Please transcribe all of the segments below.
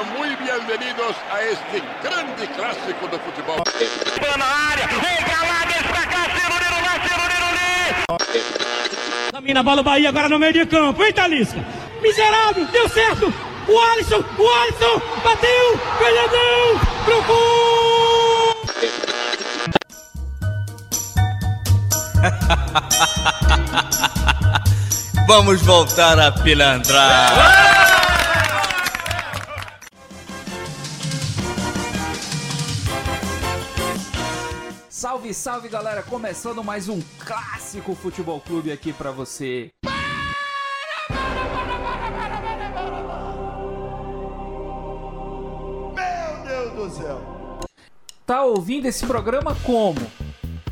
Sejam muito bem-vindos a este grande clássico do futebol. Na área, regalada, pra cá, Cirulino lá, Cirulino ali. Domina a bola o Bahia agora no meio de campo, hein, Talisca? Miserável, deu certo! O Alisson, o Alisson, bateu, ganhadão, pro gol! Vamos voltar a pilantrar. Salve, salve galera! Começando mais um clássico Futebol Clube aqui pra você. Meu Deus do céu! Tá ouvindo esse programa como?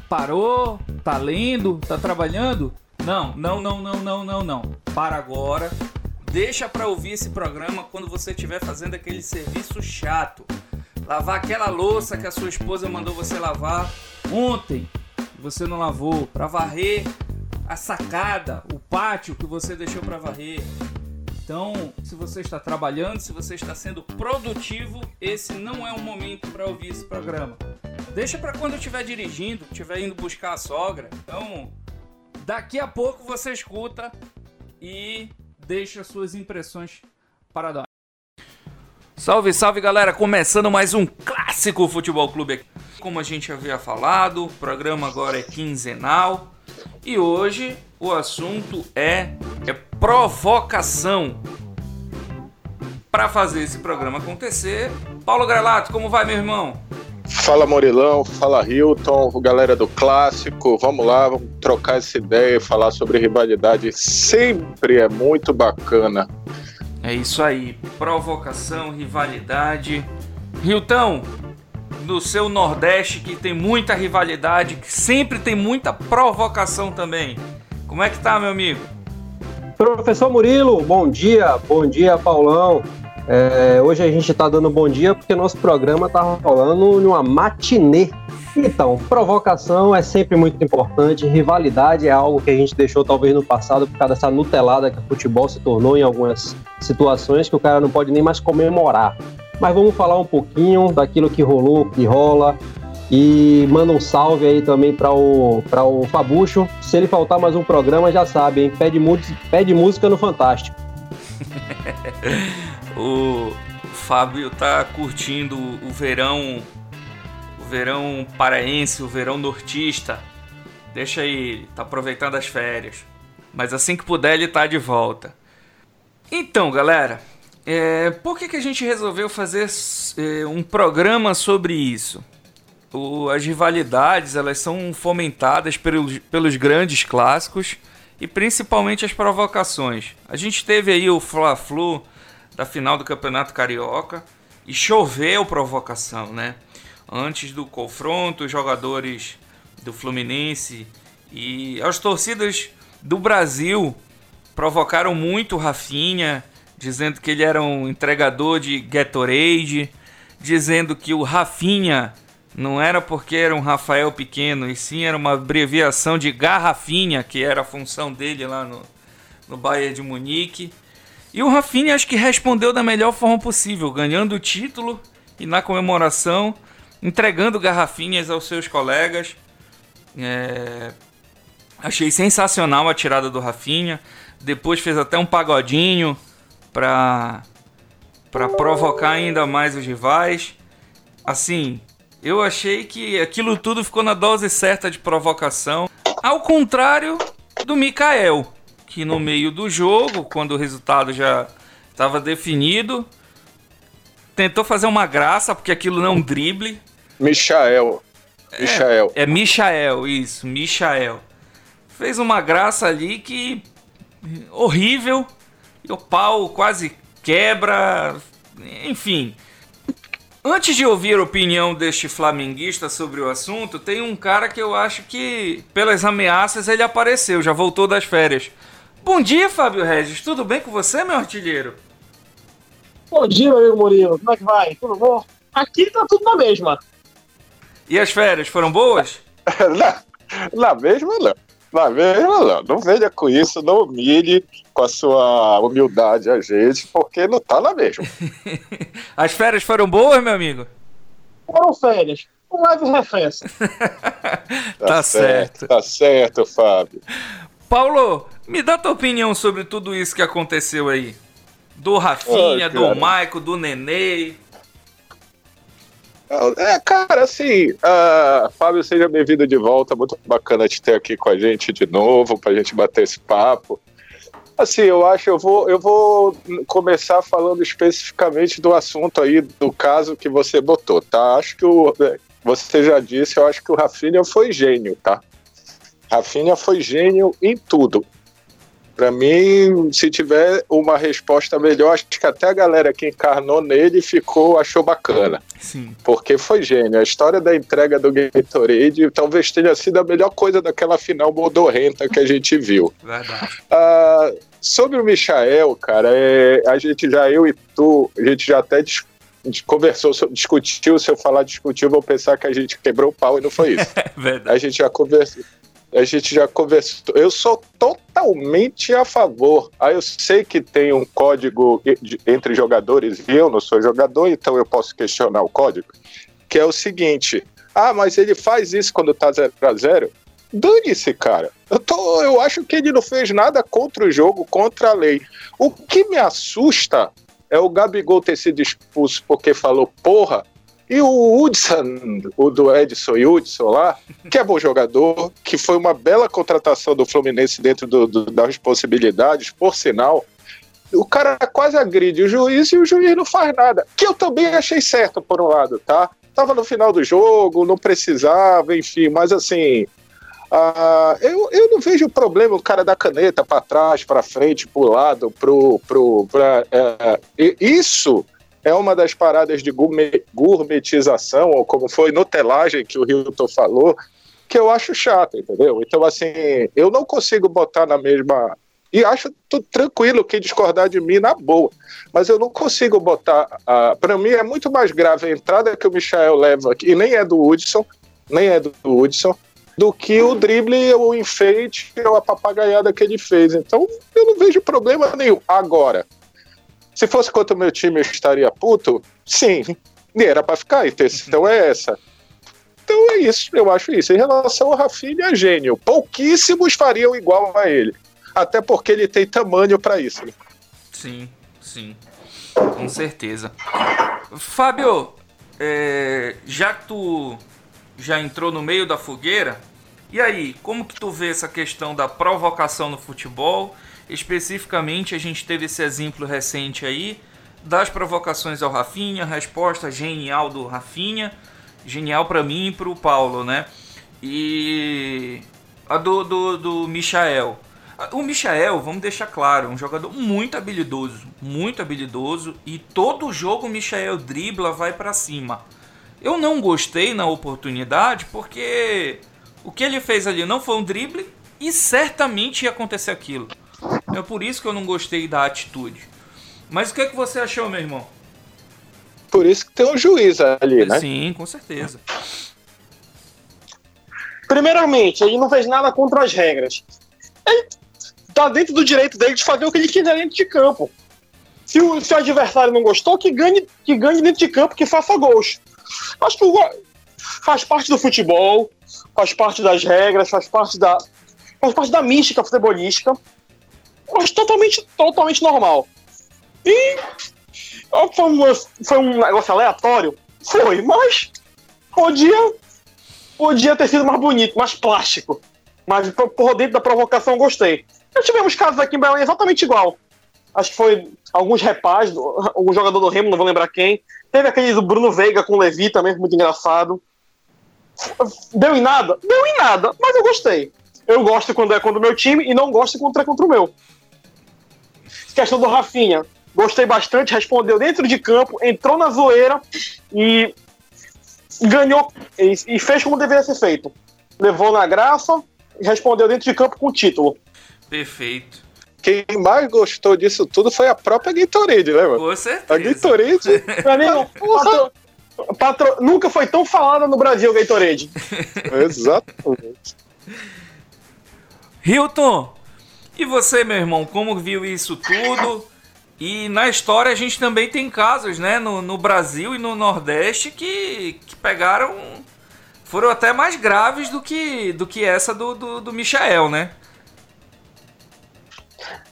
Parou? Tá lendo? Tá trabalhando? Não, não, não, não, não, não, não. Para agora. Deixa pra ouvir esse programa quando você estiver fazendo aquele serviço chato. Lavar aquela louça que a sua esposa mandou você lavar ontem. Você não lavou. Pra varrer a sacada, o pátio que você deixou pra varrer. Então, se você está trabalhando, se você está sendo produtivo, esse não é o momento para ouvir esse programa. Deixa para quando estiver dirigindo, estiver indo buscar a sogra. Então, daqui a pouco você escuta e deixa suas impressões para dar. Salve, salve galera! Começando mais um clássico Futebol Clube aqui. Como a gente havia falado, o programa agora é quinzenal e hoje o assunto é, é provocação. Para fazer esse programa acontecer, Paulo Grelato, como vai, meu irmão? Fala Morilão, fala Hilton, galera do clássico, vamos lá, vamos trocar essa ideia e falar sobre rivalidade. Sempre é muito bacana. É isso aí, provocação, rivalidade. Hilton, no seu Nordeste que tem muita rivalidade, que sempre tem muita provocação também. Como é que tá, meu amigo? Professor Murilo, bom dia, bom dia, Paulão. É, hoje a gente está dando bom dia porque nosso programa está rolando numa matinê. Então, provocação é sempre muito importante, rivalidade é algo que a gente deixou talvez no passado por causa dessa nutelada que o futebol se tornou em algumas situações que o cara não pode nem mais comemorar. Mas vamos falar um pouquinho daquilo que rolou, que rola, e manda um salve aí também para o, pra o Fabucho. Se ele faltar mais um programa, já sabe, hein? Pede, pede música no Fantástico. o Fábio tá curtindo o verão, o verão paraense, o verão nortista. Deixa aí, tá aproveitando as férias. Mas assim que puder, ele tá de volta. Então, galera, é, por que, que a gente resolveu fazer é, um programa sobre isso? O, as rivalidades elas são fomentadas pelos, pelos grandes clássicos e principalmente as provocações. A gente teve aí o Fla-Flu da final do Campeonato Carioca e choveu provocação, né? Antes do confronto, os jogadores do Fluminense e as torcidas do Brasil provocaram muito Rafinha, dizendo que ele era um entregador de Gatorade, dizendo que o Rafinha não era porque era um Rafael pequeno, e sim era uma abreviação de Garrafinha, que era a função dele lá no, no Bayern de Munique. E o Rafinha acho que respondeu da melhor forma possível, ganhando o título e na comemoração entregando garrafinhas aos seus colegas. É... Achei sensacional a tirada do Rafinha. Depois fez até um pagodinho para para provocar ainda mais os rivais. Assim, eu achei que aquilo tudo ficou na dose certa de provocação, ao contrário do Mikael, que no meio do jogo, quando o resultado já estava definido, tentou fazer uma graça, porque aquilo não é um drible. Michael. Michael. É, é Michael, isso, Michael. Fez uma graça ali que. horrível. E o pau quase quebra. Enfim. Antes de ouvir a opinião deste flamenguista sobre o assunto, tem um cara que eu acho que, pelas ameaças, ele apareceu, já voltou das férias. Bom dia, Fábio Regis. Tudo bem com você, meu artilheiro? Bom dia, meu amigo Murilo. Como é que vai? Tudo bom? Aqui tá tudo na mesma. E as férias foram boas? na, na mesma, não. Não, não, não venha com isso, não humilhe com a sua humildade a gente, porque não tá na mesma. As férias foram boas, meu amigo? Foram férias. Um leve refresco. Tá, Tá certo. certo. Tá certo, Fábio. Paulo, me dá tua opinião sobre tudo isso que aconteceu aí. Do Rafinha, Ai, do. Maico, do Nenê. É, cara, assim, ah, Fábio, seja bem-vindo de volta. Muito bacana te ter aqui com a gente de novo, pra gente bater esse papo. Assim, eu acho, eu vou, eu vou começar falando especificamente do assunto aí, do caso que você botou, tá? Acho que o, você já disse, eu acho que o Rafinha foi gênio, tá? Rafinha foi gênio em tudo. Pra mim, se tiver uma resposta melhor, acho que até a galera que encarnou nele ficou, achou bacana Sim. porque foi gênio. A história da entrega do Gatorade talvez tenha sido a melhor coisa daquela final modorrenta que a gente viu. Verdade. Ah, sobre o Michael, cara, é, a gente já, eu e tu, a gente já até conversou, so- discutiu. Se eu falar discutiu, vão pensar que a gente quebrou o pau e não foi isso. Verdade. A gente já conversou. A gente já conversou. Eu sou totalmente a favor. Aí eu sei que tem um código entre jogadores e eu não sou jogador, então eu posso questionar o código. Que é o seguinte: ah, mas ele faz isso quando tá 0 a 0 Dane-se, cara. Eu, tô, eu acho que ele não fez nada contra o jogo, contra a lei. O que me assusta é o Gabigol ter sido expulso porque falou porra. E o Hudson, o do Edson e Hudson lá, que é bom jogador, que foi uma bela contratação do Fluminense dentro do- do- das possibilidades, por sinal. O cara quase agride o juiz e o juiz não faz nada. Que eu também achei certo, por um lado, tá? Tava no final do jogo, não precisava, enfim, mas assim. ah, eu, eu não vejo problema o cara dar caneta para trás, para frente, pro lado, pro. pro pra, e isso é uma das paradas de gourmet- gourmetização, ou como foi nutelagem que o Hilton falou, que eu acho chato, entendeu? Então, assim, eu não consigo botar na mesma. E acho tu- tranquilo quem discordar de mim na boa. Mas eu não consigo botar. ah, Para mim é muito mais grave a entrada que o Michael leva, e nem é do Hudson, nem é do Hudson, do que o drible, o enfeite ou a papagaiada que ele fez. Então, eu não vejo problema nenhum. Agora, se fosse contra o meu time, eu estaria puto? Sim. E era pra ficar, intenção é essa. Então é isso, eu acho isso. Em relação ao Rafinha, é gênio. Pouquíssimos fariam igual a ele. Até porque ele tem tamanho pra isso. Sim, sim. Com certeza. Fábio, é, já que tu já entrou no meio da fogueira, e aí, como que tu vê essa questão da provocação no futebol? Especificamente, a gente teve esse exemplo recente aí das provocações ao Rafinha, resposta genial do Rafinha, genial pra mim e pro Paulo, né? E a do, do, do Michael. O Michael, vamos deixar claro, é um jogador muito habilidoso, muito habilidoso e todo jogo o Michael dribla, vai pra cima. Eu não gostei na oportunidade porque o que ele fez ali não foi um drible e certamente ia acontecer aquilo. É por isso que eu não gostei da atitude. Mas o que, é que você achou, meu irmão? Por isso que tem um juiz ali, né? Sim, com certeza. Primeiramente, ele não fez nada contra as regras. Ele tá dentro do direito dele de fazer o que ele quiser dentro de campo. Se o, se o adversário não gostou, que ganhe, que ganhe dentro de campo, que faça gols. Acho que o faz parte do futebol, faz parte das regras, faz parte da, faz parte da mística futebolística. Mas totalmente, totalmente normal. E foi um, foi um negócio aleatório? Foi, mas podia podia ter sido mais bonito, mais plástico. Mas por- dentro da provocação eu gostei. Já tivemos casos aqui em Belém exatamente igual. Acho que foi alguns repás, algum jogador do Remo, não vou lembrar quem. Teve aquele do Bruno Veiga com o Levi também, muito engraçado. Deu em nada? Deu em nada, mas eu gostei. Eu gosto quando é contra o meu time e não gosto quando é contra o meu. Questão do Rafinha. Gostei bastante, respondeu dentro de campo, entrou na zoeira e ganhou e, e fez como deveria ser feito. Levou na graça e respondeu dentro de campo com o título. Perfeito. Quem mais gostou disso tudo foi a própria Gatorade, né, mano? Com A certeza. Gatorade. Meu amigo, patro- patro- nunca foi tão falada no Brasil, Gatorade. Exatamente. Hilton, e você, meu irmão, como viu isso tudo? E na história a gente também tem casos, né, no, no Brasil e no Nordeste que, que pegaram. foram até mais graves do que, do que essa do, do, do Michael, né?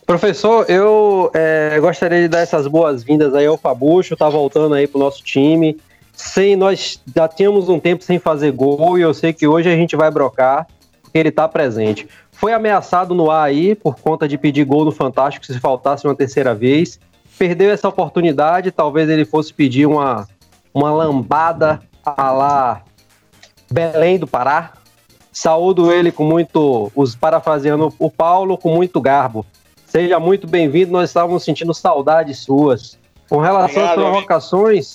Professor, eu é, gostaria de dar essas boas-vindas aí ao Fabucho, tá voltando aí pro nosso time. Sem, nós já tínhamos um tempo sem fazer gol e eu sei que hoje a gente vai brocar, ele tá presente. Foi ameaçado no ar aí por conta de pedir gol no Fantástico se faltasse uma terceira vez. Perdeu essa oportunidade, talvez ele fosse pedir uma, uma lambada a lá Belém do Pará. Saúdo ele com muito, os parafraseando o Paulo, com muito garbo. Seja muito bem-vindo, nós estávamos sentindo saudades suas. Com relação Obrigado, às provocações,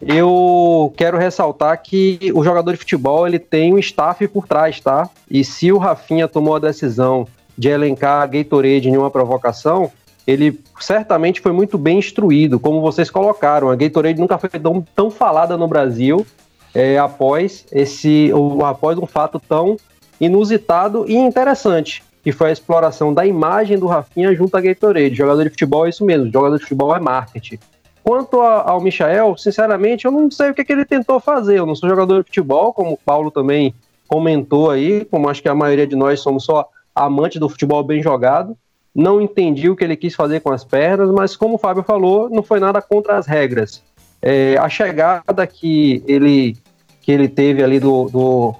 eu quero ressaltar que o jogador de futebol ele tem um staff por trás, tá? E se o Rafinha tomou a decisão de elencar a Gatorade em uma provocação, ele certamente foi muito bem instruído, como vocês colocaram. A Gatorade nunca foi tão, tão falada no Brasil é, após esse, ou, após um fato tão inusitado e interessante, que foi a exploração da imagem do Rafinha junto à Gatorade. Jogador de futebol é isso mesmo, jogador de futebol é marketing. Quanto a, ao Michael, sinceramente, eu não sei o que, que ele tentou fazer. Eu não sou jogador de futebol, como o Paulo também comentou aí, como acho que a maioria de nós somos só amantes do futebol bem jogado. Não entendi o que ele quis fazer com as pernas, mas como o Fábio falou, não foi nada contra as regras. É, a chegada que ele, que ele teve ali do, do,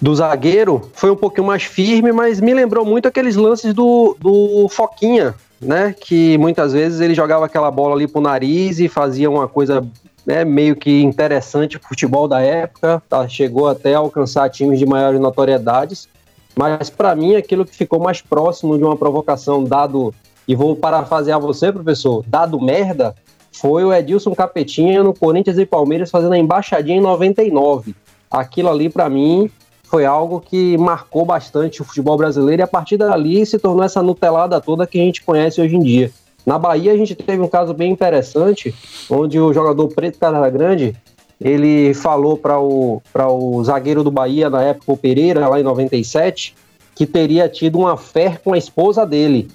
do, zagueiro foi um pouquinho mais firme, mas me lembrou muito aqueles lances do, do Foquinha, né? Que muitas vezes ele jogava aquela bola ali pro nariz e fazia uma coisa né, meio que interessante futebol da época, tá? chegou até a alcançar times de maiores notoriedades. Mas para mim, aquilo que ficou mais próximo de uma provocação, dado, e vou parafasear você, professor, dado merda, foi o Edilson Capetinha no Corinthians e Palmeiras fazendo a embaixadinha em 99. Aquilo ali, para mim, foi algo que marcou bastante o futebol brasileiro e a partir dali se tornou essa nutelada toda que a gente conhece hoje em dia. Na Bahia a gente teve um caso bem interessante, onde o jogador Preto Grande ele falou para o, o zagueiro do Bahia na época, o Pereira, lá em 97, que teria tido uma fé com a esposa dele.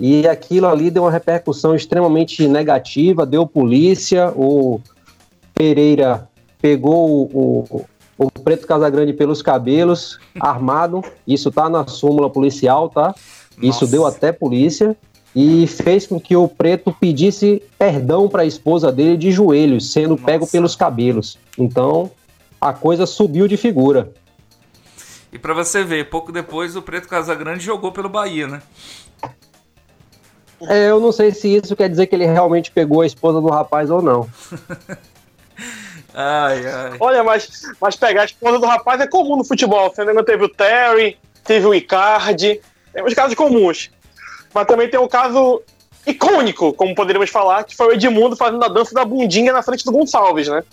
E aquilo ali deu uma repercussão extremamente negativa, deu polícia, o Pereira pegou o Preto Casagrande pelos cabelos, armado. Isso tá na súmula policial, tá? Isso Nossa. deu até polícia. E fez com que o Preto pedisse perdão para a esposa dele de joelhos, sendo Nossa. pego pelos cabelos. Então, a coisa subiu de figura. E para você ver, pouco depois o Preto Casagrande jogou pelo Bahia, né? É, eu não sei se isso quer dizer que ele realmente pegou a esposa do rapaz ou não. Ai, ai. Olha, mas, mas pegar a esposa do rapaz é comum no futebol. Você ainda teve o Terry, teve o Icardi, tem uns casos comuns. Mas também tem um caso icônico, como poderíamos falar, que foi o Edmundo fazendo a dança da bundinha na frente do Gonçalves, né?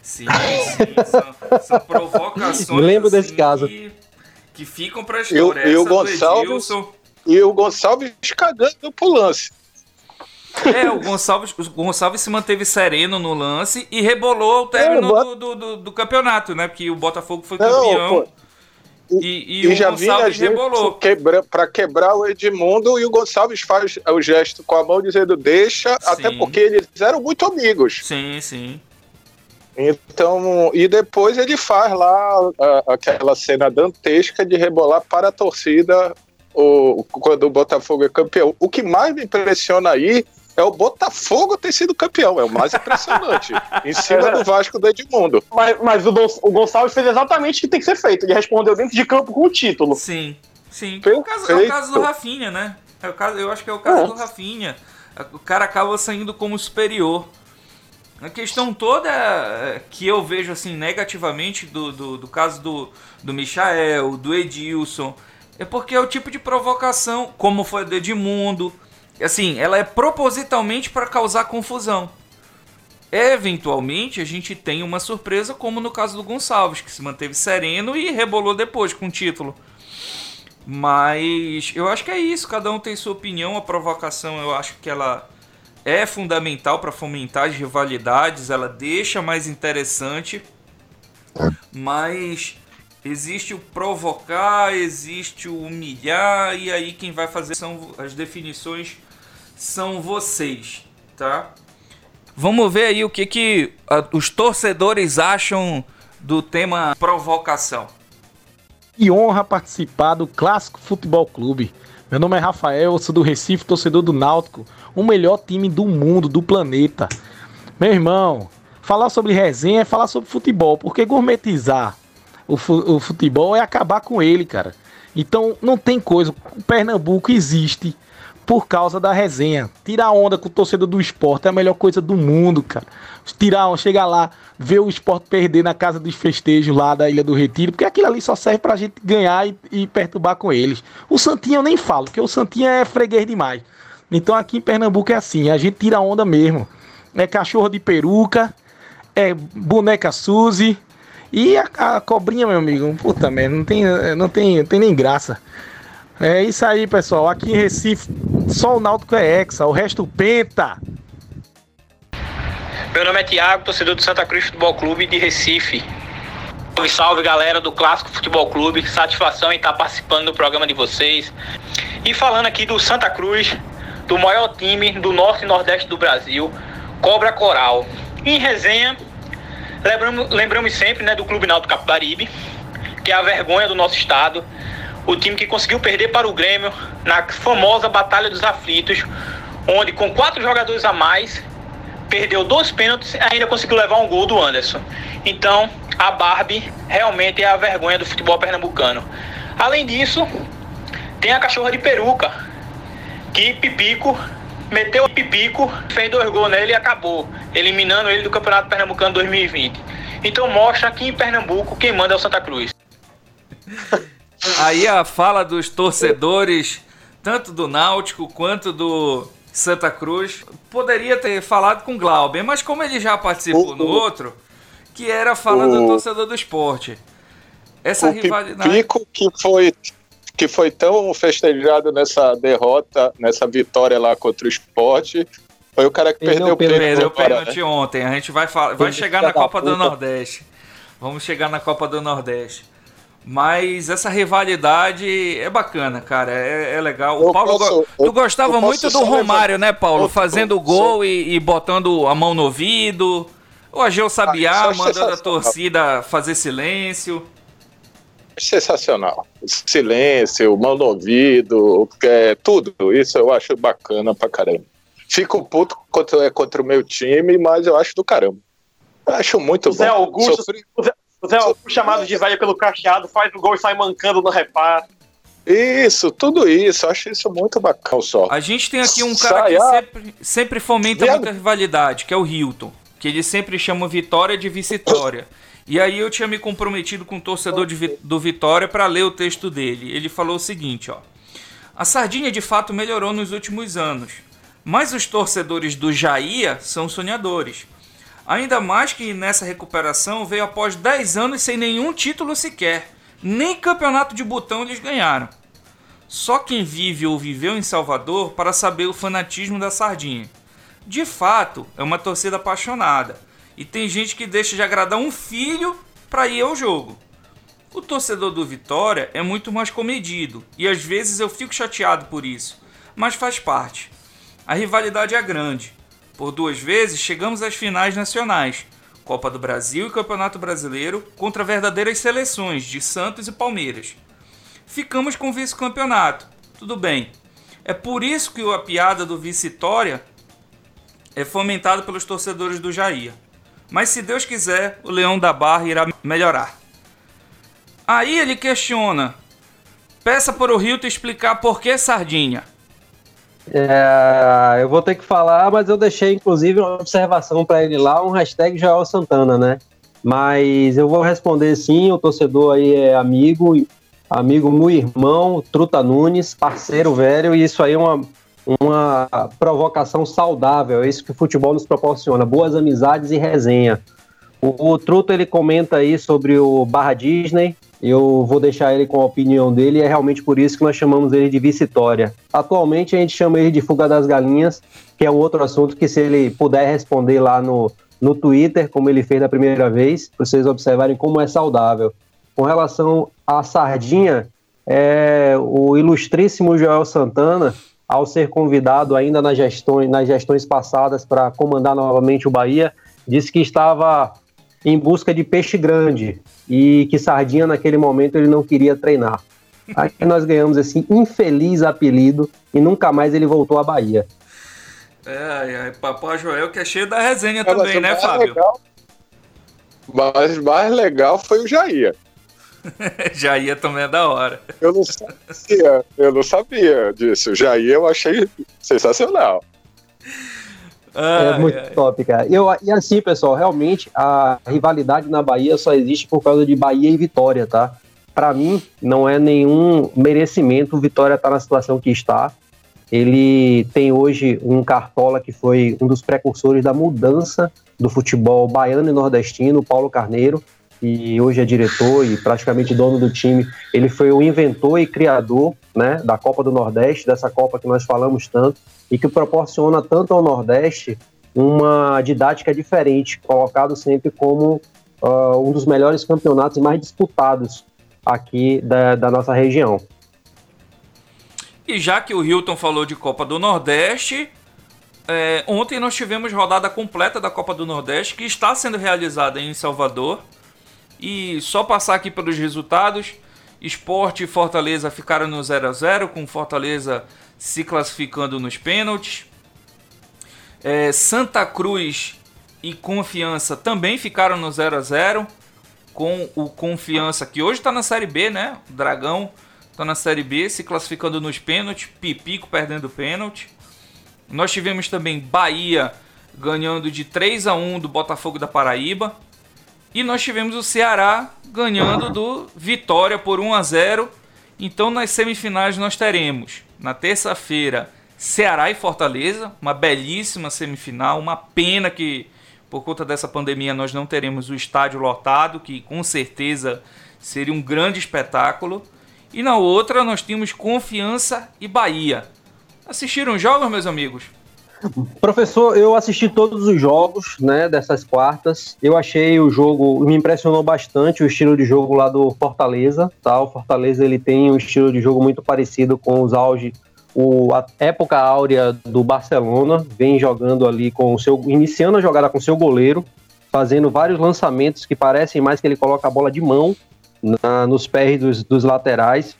Sim, sim. São, são provocações. Lembro desse assim, caso. Que, que ficam pra história. E o Gonçalves. E o Gonçalves cagando pro lance. É, o Gonçalves, o Gonçalves se manteve sereno no lance e rebolou o término é, do, do, do, do, campeonato, né? Porque o Botafogo foi Não, campeão. Pô. E, e, e, o já Gonçalves rebolou. Quebra, para quebrar o Edmundo e o Gonçalves faz o gesto com a mão dizendo deixa, sim. até porque eles eram muito amigos. Sim, sim. Então, e depois ele faz lá a, aquela cena dantesca de rebolar para a torcida o, quando o Botafogo é campeão. O que mais me impressiona aí é o Botafogo ter sido campeão, é o mais impressionante. em cima do Vasco do Edmundo. Mas, mas o, o, Gonçalves fez exatamente o que tem que ser feito. Ele respondeu dentro de campo com o título. Sim, sim. É o, caso, é o caso do Rafinha, né? É o caso, eu acho que é o caso é. do Rafinha. O cara acaba saindo como superior. A questão toda é, que eu vejo assim negativamente do, do, do caso do, do Michael, do Edilson, é porque é o tipo de provocação, como foi a do Edmundo, assim, ela é propositalmente para causar confusão. Eventualmente a gente tem uma surpresa, como no caso do Gonçalves, que se manteve sereno e rebolou depois com o título. Mas eu acho que é isso, cada um tem sua opinião. A provocação eu acho que ela é fundamental para fomentar as rivalidades, ela deixa mais interessante. Mas Existe o provocar, existe o humilhar, e aí quem vai fazer são as definições são vocês, tá? Vamos ver aí o que, que os torcedores acham do tema provocação. Que honra participar do Clássico Futebol Clube. Meu nome é Rafael, sou do Recife, torcedor do Náutico, o melhor time do mundo, do planeta. Meu irmão, falar sobre resenha é falar sobre futebol, porque gourmetizar o futebol é acabar com ele, cara. Então não tem coisa. O Pernambuco existe por causa da resenha. Tirar onda com o torcedor do esporte é a melhor coisa do mundo, cara. Tirar chegar lá, ver o esporte perder na casa dos festejos lá da Ilha do Retiro, porque aquilo ali só serve pra gente ganhar e, e perturbar com eles. O Santinha eu nem falo, porque o Santinha é freguês demais. Então aqui em Pernambuco é assim, a gente tira onda mesmo. É cachorro de peruca, é boneca Suzy e a, a cobrinha, meu amigo. Puta merda, não tem, não tem, não tem nem graça. É isso aí, pessoal. Aqui em Recife, só o Náutico é hexa, o resto penta. Meu nome é Thiago, torcedor do Santa Cruz Futebol Clube de Recife. Salve, salve galera do Clássico Futebol Clube. Satisfação em estar participando do programa de vocês. E falando aqui do Santa Cruz, do maior time do norte e nordeste do Brasil, Cobra Coral. Em resenha, lembramos, lembramos sempre né, do Clube Náutico Capibaribe, que é a vergonha do nosso estado o time que conseguiu perder para o Grêmio na famosa Batalha dos Aflitos, onde com quatro jogadores a mais perdeu dois pênaltis e ainda conseguiu levar um gol do Anderson. Então, a Barbie realmente é a vergonha do futebol pernambucano. Além disso, tem a cachorra de peruca, que Pipico meteu Pipico, fez dois gols nele e acabou, eliminando ele do Campeonato Pernambucano 2020. Então mostra aqui em Pernambuco quem manda é o Santa Cruz. Aí a fala dos torcedores, tanto do Náutico quanto do Santa Cruz, poderia ter falado com o Glauber, mas como ele já participou no outro, que era a fala do torcedor do esporte. Essa o rivalidade. Pico que foi que foi tão festejado nessa derrota, nessa vitória lá contra o esporte, foi o cara que perdeu, perdeu o pênalti. Perdeu o pênalti né? ontem. A gente vai, vai chegar na Copa do Nordeste. Vamos chegar na Copa do Nordeste. Mas essa rivalidade é bacana, cara. É, é legal. O Paulo, posso, tu eu, gostava eu muito do Romário, né, Paulo? Eu, Fazendo gol e, e, botando a mão no ouvido. O Ageu Sabiá ah, mandando a torcida fazer silêncio. Sensacional. Silêncio, mão no ouvido, é, tudo. Isso eu acho bacana pra caramba. Fico puto contra, contra o meu time, mas eu acho do caramba. Eu acho muito Zé bom. Augusto, Sofri... O Zé Augusto, chamado de velho pelo cacheado, faz o gol e sai mancando no reparo. Isso, tudo isso, eu acho isso muito bacana só. A gente tem aqui um cara Sai, que sempre, sempre fomenta Viado. muita rivalidade, que é o Hilton. Que ele sempre chama Vitória de Vitória. E aí eu tinha me comprometido com o torcedor de, do Vitória para ler o texto dele. Ele falou o seguinte, ó. A Sardinha de fato melhorou nos últimos anos, mas os torcedores do Jair são sonhadores. Ainda mais que nessa recuperação veio após 10 anos sem nenhum título sequer. Nem campeonato de botão eles ganharam. Só quem vive ou viveu em Salvador para saber o fanatismo da sardinha. De fato, é uma torcida apaixonada. E tem gente que deixa de agradar um filho para ir ao jogo. O torcedor do Vitória é muito mais comedido e às vezes eu fico chateado por isso, mas faz parte. A rivalidade é grande por duas vezes, chegamos às finais nacionais, Copa do Brasil e Campeonato Brasileiro, contra verdadeiras seleções de Santos e Palmeiras. Ficamos com vice-campeonato, tudo bem. É por isso que a piada do vice-vitória é fomentada pelos torcedores do Jair. Mas se Deus quiser, o Leão da Barra irá melhorar. Aí ele questiona: peça para o Rio te explicar por que sardinha. É, eu vou ter que falar, mas eu deixei inclusive uma observação para ele lá, um hashtag Joel Santana, né? Mas eu vou responder sim, o torcedor aí é amigo, amigo meu irmão, Truta Nunes, parceiro velho, e isso aí é uma, uma provocação saudável, é isso que o futebol nos proporciona, boas amizades e resenha. O, o Truta ele comenta aí sobre o Barra Disney, eu vou deixar ele com a opinião dele, e é realmente por isso que nós chamamos ele de Vitória. Atualmente a gente chama ele de Fuga das Galinhas, que é um outro assunto que se ele puder responder lá no, no Twitter, como ele fez da primeira vez, para vocês observarem como é saudável. com relação à Sardinha, é, o ilustríssimo Joel Santana, ao ser convidado ainda nas gestões, nas gestões passadas para comandar novamente o Bahia, disse que estava em busca de peixe grande e que Sardinha naquele momento ele não queria treinar. Aí nós ganhamos esse infeliz apelido e nunca mais ele voltou à Bahia. É, é, Papai Joel que é cheio da resenha também, né, Fábio? Legal, mas mais legal foi o Jair. Jair também é da hora. Eu não sabia, eu não sabia disso. O Jair eu achei sensacional. É muito ai. top, cara. Eu, e assim, pessoal, realmente a rivalidade na Bahia só existe por causa de Bahia e Vitória, tá? Para mim, não é nenhum merecimento o Vitória estar tá na situação que está. Ele tem hoje um cartola que foi um dos precursores da mudança do futebol baiano e nordestino, Paulo Carneiro, e hoje é diretor e praticamente dono do time. Ele foi o inventor e criador né, da Copa do Nordeste, dessa Copa que nós falamos tanto, e que proporciona tanto ao Nordeste uma didática diferente, colocado sempre como uh, um dos melhores campeonatos mais disputados aqui da, da nossa região. E já que o Hilton falou de Copa do Nordeste, é, ontem nós tivemos rodada completa da Copa do Nordeste, que está sendo realizada em Salvador. E só passar aqui pelos resultados: Esporte e Fortaleza ficaram no 0 a 0 com Fortaleza se classificando nos pênaltis. É, Santa Cruz e Confiança também ficaram no 0 a 0 com o Confiança que hoje está na Série B, né? O Dragão está na Série B, se classificando nos pênaltis, Pipico perdendo pênalti. Nós tivemos também Bahia ganhando de 3 a 1 do Botafogo da Paraíba. E nós tivemos o Ceará ganhando do Vitória por 1 a 0. Então nas semifinais nós teremos na terça-feira Ceará e Fortaleza, uma belíssima semifinal, uma pena que por conta dessa pandemia nós não teremos o estádio lotado, que com certeza seria um grande espetáculo. E na outra nós temos Confiança e Bahia. Assistiram os jogos, meus amigos? Professor, eu assisti todos os jogos, né, dessas quartas. Eu achei o jogo, me impressionou bastante o estilo de jogo lá do Fortaleza, tá? O Fortaleza ele tem um estilo de jogo muito parecido com os auge, o, a época áurea do Barcelona, vem jogando ali com o seu, iniciando a jogada com seu goleiro, fazendo vários lançamentos que parecem mais que ele coloca a bola de mão na, nos pés dos, dos laterais.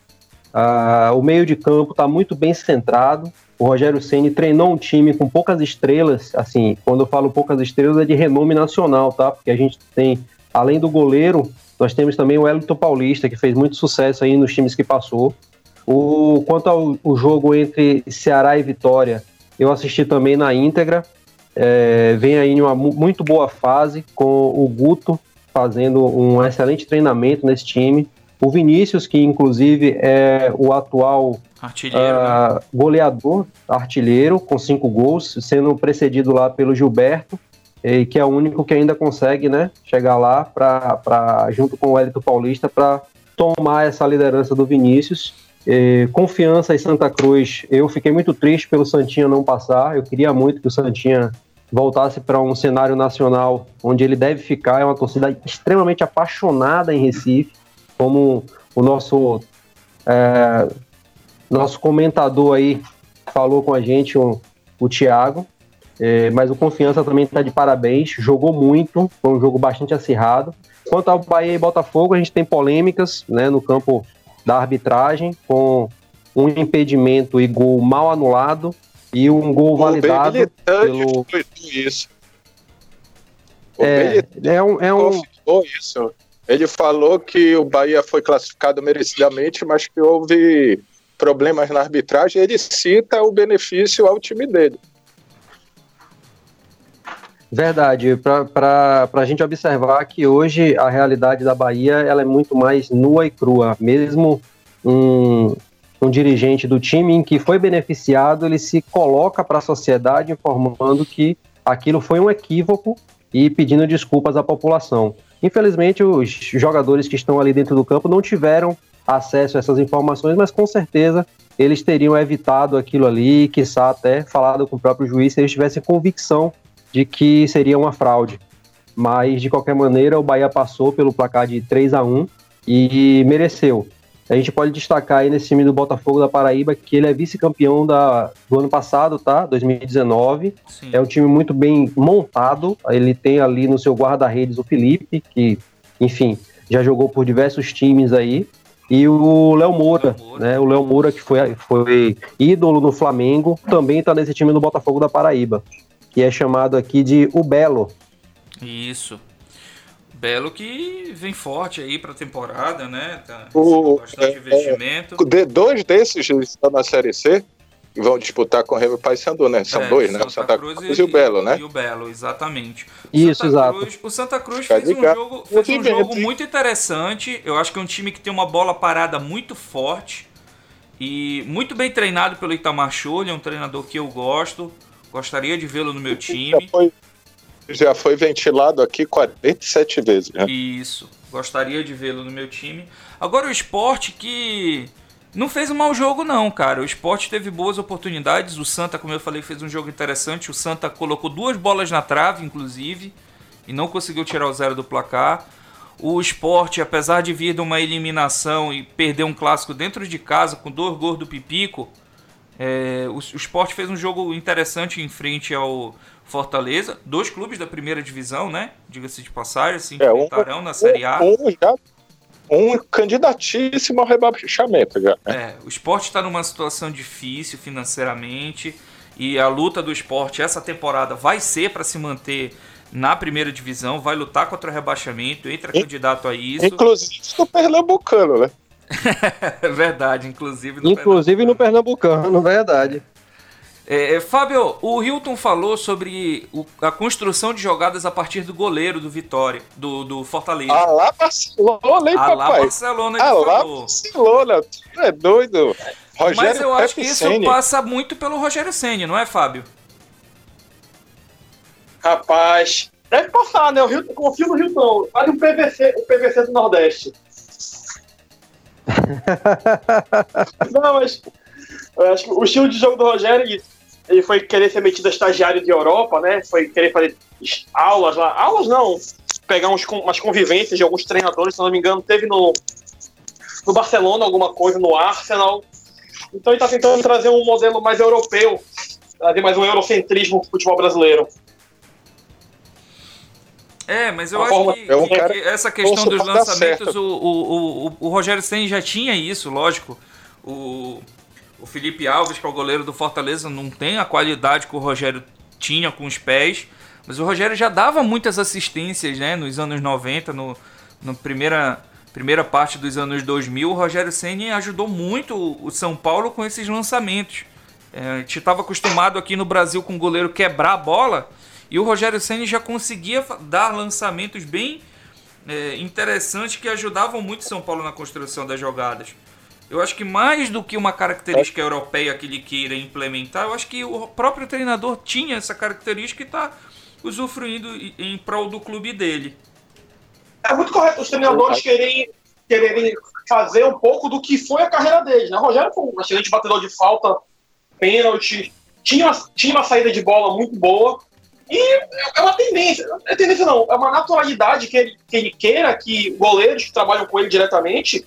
Uh, o meio de campo está muito bem centrado. O Rogério Ceni treinou um time com poucas estrelas. Assim, quando eu falo poucas estrelas, é de renome nacional, tá? Porque a gente tem, além do goleiro, nós temos também o Elton Paulista, que fez muito sucesso aí nos times que passou. O, quanto ao o jogo entre Ceará e Vitória, eu assisti também na íntegra. É, vem aí uma muito boa fase, com o Guto fazendo um excelente treinamento nesse time. O Vinícius, que inclusive é o atual artilheiro, né? goleador, artilheiro, com cinco gols, sendo precedido lá pelo Gilberto, e que é o único que ainda consegue né, chegar lá, pra, pra, junto com o Hélito Paulista, para tomar essa liderança do Vinícius. E, confiança em Santa Cruz, eu fiquei muito triste pelo Santinha não passar, eu queria muito que o Santinha voltasse para um cenário nacional onde ele deve ficar. É uma torcida extremamente apaixonada em Recife, como o nosso é, nosso comentador aí falou com a gente, o, o Thiago. É, mas o Confiança também está de parabéns, jogou muito, foi um jogo bastante acirrado. Quanto ao Bahia e Botafogo, a gente tem polêmicas né, no campo da arbitragem, com um impedimento e gol mal anulado e um gol validado pelo. Isso. É, é um, é um... isso. Ele falou que o Bahia foi classificado merecidamente, mas que houve problemas na arbitragem. Ele cita o benefício ao time dele. Verdade, para a gente observar que hoje a realidade da Bahia ela é muito mais nua e crua. Mesmo um, um dirigente do time em que foi beneficiado, ele se coloca para a sociedade informando que aquilo foi um equívoco e pedindo desculpas à população. Infelizmente, os jogadores que estão ali dentro do campo não tiveram acesso a essas informações, mas com certeza eles teriam evitado aquilo ali, quiçá até falado com o próprio juiz se eles tivessem convicção de que seria uma fraude. Mas, de qualquer maneira, o Bahia passou pelo placar de 3 a 1 e mereceu. A gente pode destacar aí nesse time do Botafogo da Paraíba que ele é vice-campeão da, do ano passado, tá? 2019. Sim. É um time muito bem montado. Ele tem ali no seu guarda-redes o Felipe, que, enfim, já jogou por diversos times aí. E o Léo Moura, Moura. né? O Léo Moura, que foi, foi ídolo no Flamengo, também tá nesse time do Botafogo da Paraíba, que é chamado aqui de O Belo. Isso. Belo que vem forte aí pra temporada, né? Tá O- bastante é, investimento. De, dois desses estão na Série C vão disputar com o Remo e Paysandu, né? São É, dois, né? O Santa Cruz e, o Belo, né? E o Belo, exatamente. O Isso, Santa exato. Cruz- o Santa Cruz fez um jogo, fez um jogo muito interessante. Eu acho que é um time que tem uma bola parada muito forte e muito bem treinado pelo Itamar Schulli, é um treinador que eu gosto. Gostaria de vê-lo no meu Já time. foi, já foi ventilado aqui 47 vezes, né? Isso. Gostaria de vê-lo no meu time. Agora o esporte que não fez um mau jogo, não, cara. O esporte teve boas oportunidades. O Santa, como eu falei, fez um jogo interessante. O Santa colocou duas bolas na trave, inclusive, e não conseguiu tirar o zero do placar. O esporte, apesar de vir de uma eliminação e perder um clássico dentro de casa com dois gols do Pipico, é, o, o esporte fez um jogo interessante em frente ao Fortaleza. Dois clubes da primeira divisão, né? Diga-se de passagem, se É, um- enfrentarão na Série A. Um, já, um candidatíssimo ao rebaixamento já. né? É, o esporte está numa situação difícil financeiramente e a luta do esporte essa temporada vai ser para se manter na primeira divisão, vai lutar contra o rebaixamento, entra In- candidato a isso. Inclusive do Pernambucano, né? É verdade, inclusive no Inclusive no Pernambucano, verdade. É, é, Fábio, o Hilton falou sobre o- a construção de jogadas a partir do goleiro do Vitória, do, do Fortaleza. Ah lá Barcelona, hein, Ah lá, papai? Barcelona, ele Ah lá falou. Barcelona, tu é doido. Rogério Mas eu acho que isso Pepiceni. passa muito pelo Rogério Senna, não é, Fábio? Rapaz, deve passar, né? O Rio, confio no Hilton. Vale um PVC, o PVC do Nordeste. Não, mas eu acho que o estilo de jogo do Rogério é isso. Ele foi querer ser metido a estagiário de Europa, né? Foi querer fazer aulas lá. Aulas não. Pegar uns, umas convivências de alguns treinadores, se não me engano, teve no, no Barcelona alguma coisa, no Arsenal. Então ele tá tentando trazer um modelo mais europeu, trazer mais um eurocentrismo pro futebol brasileiro. É, mas eu acho que, é um que- cara que essa questão dos lançamentos, o, o, o, o Rogério Senna já tinha isso, lógico. O, o Felipe Alves, que é o goleiro do Fortaleza, não tem a qualidade que o Rogério tinha com os pés, mas o Rogério já dava muitas assistências, né, nos anos 90, no, no primeira, primeira parte dos anos 2000, o Rogério Senna ajudou muito o São Paulo com esses lançamentos. É, a gente estava acostumado aqui no Brasil com o goleiro quebrar a bola e o Rogério Senna já conseguia dar lançamentos bem é, interessantes que ajudavam muito São Paulo na construção das jogadas. Eu acho que mais do que uma característica europeia que ele queira implementar, eu acho que o próprio treinador tinha essa característica e está usufruindo em- prol do clube dele. É muito correto os treinadores quererem, quererem fazer um pouco do que foi a carreira deles. Né? O Rogério foi um excelente batedor de falta, pênalti, tinha, uma- tinha uma saída de bola muito boa. E é uma tendência, não é tendência não, é uma naturalidade que ele, que ele queira que goleiros que trabalham com ele diretamente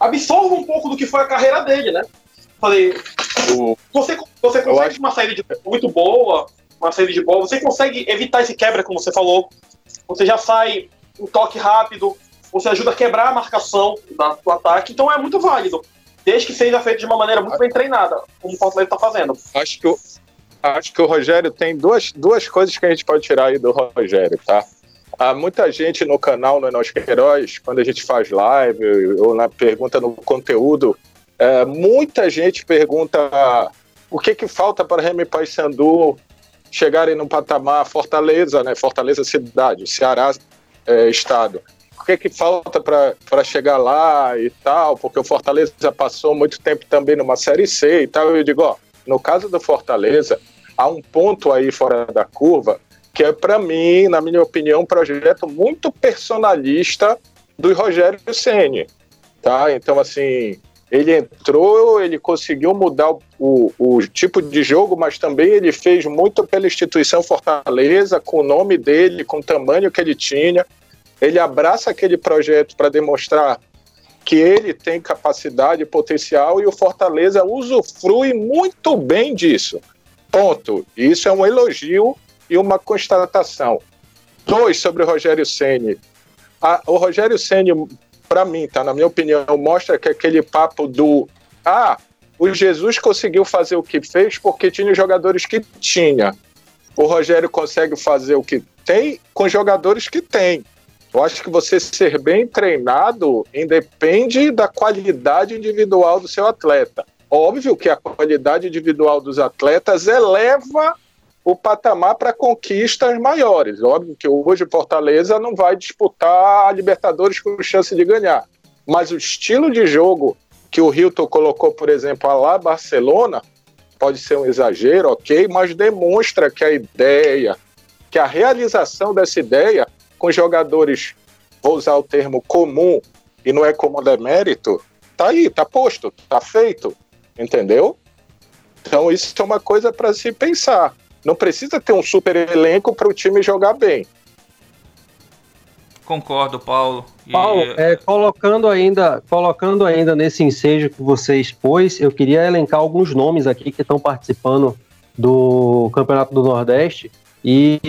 absorvam um pouco do que foi a carreira dele, né? Falei, O- você, você Eu consegue acho- uma saída de muito boa, uma saída de bola, você consegue evitar esse quebra, como você falou. Você já sai um toque rápido, você ajuda a quebrar a marcação da- do ataque, então é muito válido. Desde que seja feito de uma maneira muito bem treinada, como o Fortaleza está fazendo. Acho que, o, acho que o Rogério tem duas, duas coisas que a gente pode tirar aí do Rogério, tá? Há muita gente no canal, no Nós Queiroz, quando a gente faz live ou na pergunta no conteúdo, é, muita gente pergunta o que, que falta para Remy Paysandu chegarem no patamar Fortaleza, né? Fortaleza cidade, Ceará é, estado. O que, que falta para chegar lá e tal? Porque o Fortaleza passou muito tempo também numa Série C e tal. Eu digo, ó, no caso do Fortaleza, há um ponto aí fora da curva que é, para mim, na minha opinião, um projeto muito personalista do Rogério Ceni, tá? Então, assim, ele entrou, ele conseguiu mudar o, o, tipo de jogo, mas também ele fez muito pela instituição Fortaleza, com o nome dele, com o tamanho que ele tinha. ele abraça aquele projeto para demonstrar que ele tem capacidade e potencial e o Fortaleza usufrui muito bem disso. Ponto. Isso é um elogio e uma constatação. Dois sobre o Rogério Ceni. O Rogério Ceni, para mim, tá na minha opinião, mostra que aquele papo do ah, o Jesus conseguiu fazer o que fez porque tinha os jogadores que tinha. O Rogério consegue fazer o que tem com jogadores que tem. Eu acho que você ser bem treinado independe da qualidade individual do seu atleta. Óbvio que a qualidade individual dos atletas eleva o patamar para conquistas maiores. Óbvio que hoje o Fortaleza não vai disputar a Libertadores com chance de ganhar. Mas o estilo de jogo que o Hilton colocou, por exemplo, lá Barcelona, pode ser um exagero, ok, mas demonstra que a ideia, que a realização dessa ideia com jogadores, vou usar o termo comum, e não é como demérito, tá aí, tá posto, tá feito, entendeu? Então isso é uma coisa para se pensar. Não precisa ter um super elenco para o time jogar bem. Concordo, Paulo. E... Paulo, é, colocando, ainda, colocando ainda nesse ensejo que você expôs, eu queria elencar alguns nomes aqui que estão participando do Campeonato do Nordeste e,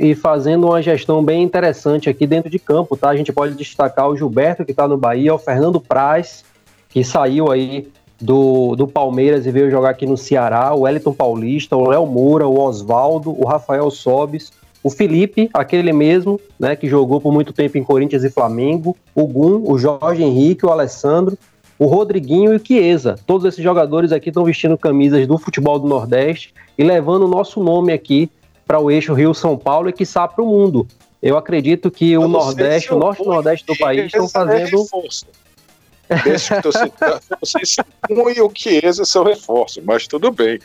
e, fazendo uma gestão bem interessante aqui dentro de campo, tá? A gente pode destacar o Gilberto, que está no Bahia, o Fernando Praz, que saiu aí do, do Palmeiras e veio jogar aqui no Ceará, o Wellington Paulista, o Léo Moura, o Oswaldo, o Rafael Sobis, o Felipe, aquele mesmo, né, que jogou por muito tempo em Corinthians e Flamengo, o Gum, o Jorge Henrique, o Alessandro, o Rodriguinho e o Chiesa. Todos esses jogadores aqui estão vestindo camisas do futebol do Nordeste e levando o nosso nome aqui para o eixo Rio-São Paulo e que para o mundo. Eu acredito que o Nordeste, o Norte e Nordeste do país estão fazendo. Vocês são e o Chiesa são reforço, mas tudo bem.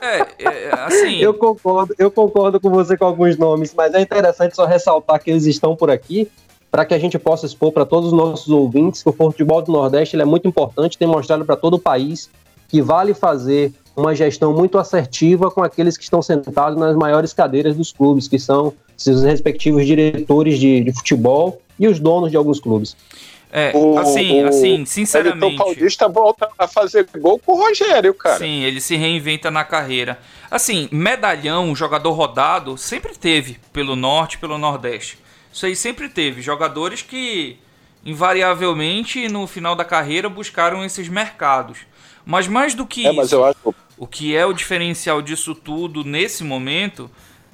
É, é, assim. Eu concordo, eu concordo com você com alguns nomes, mas é interessante só ressaltar que eles estão por aqui para que a gente possa expor para todos os nossos ouvintes que o futebol do Nordeste é muito importante, tem mostrado para todo o país que vale fazer uma gestão muito assertiva com aqueles que estão sentados nas maiores cadeiras dos clubes, que são seus respectivos diretores de, de futebol e os donos de alguns clubes. É, o, assim, o, assim, sinceramente. O Paulista volta a fazer gol com o Rogério, cara. Sim, ele se reinventa na carreira. Assim, medalhão, jogador rodado, sempre teve pelo norte, pelo nordeste. Isso aí sempre teve. Jogadores que, invariavelmente, no final da carreira, buscaram esses mercados. Mas mais do que é, isso, acho... o que é o diferencial disso tudo nesse momento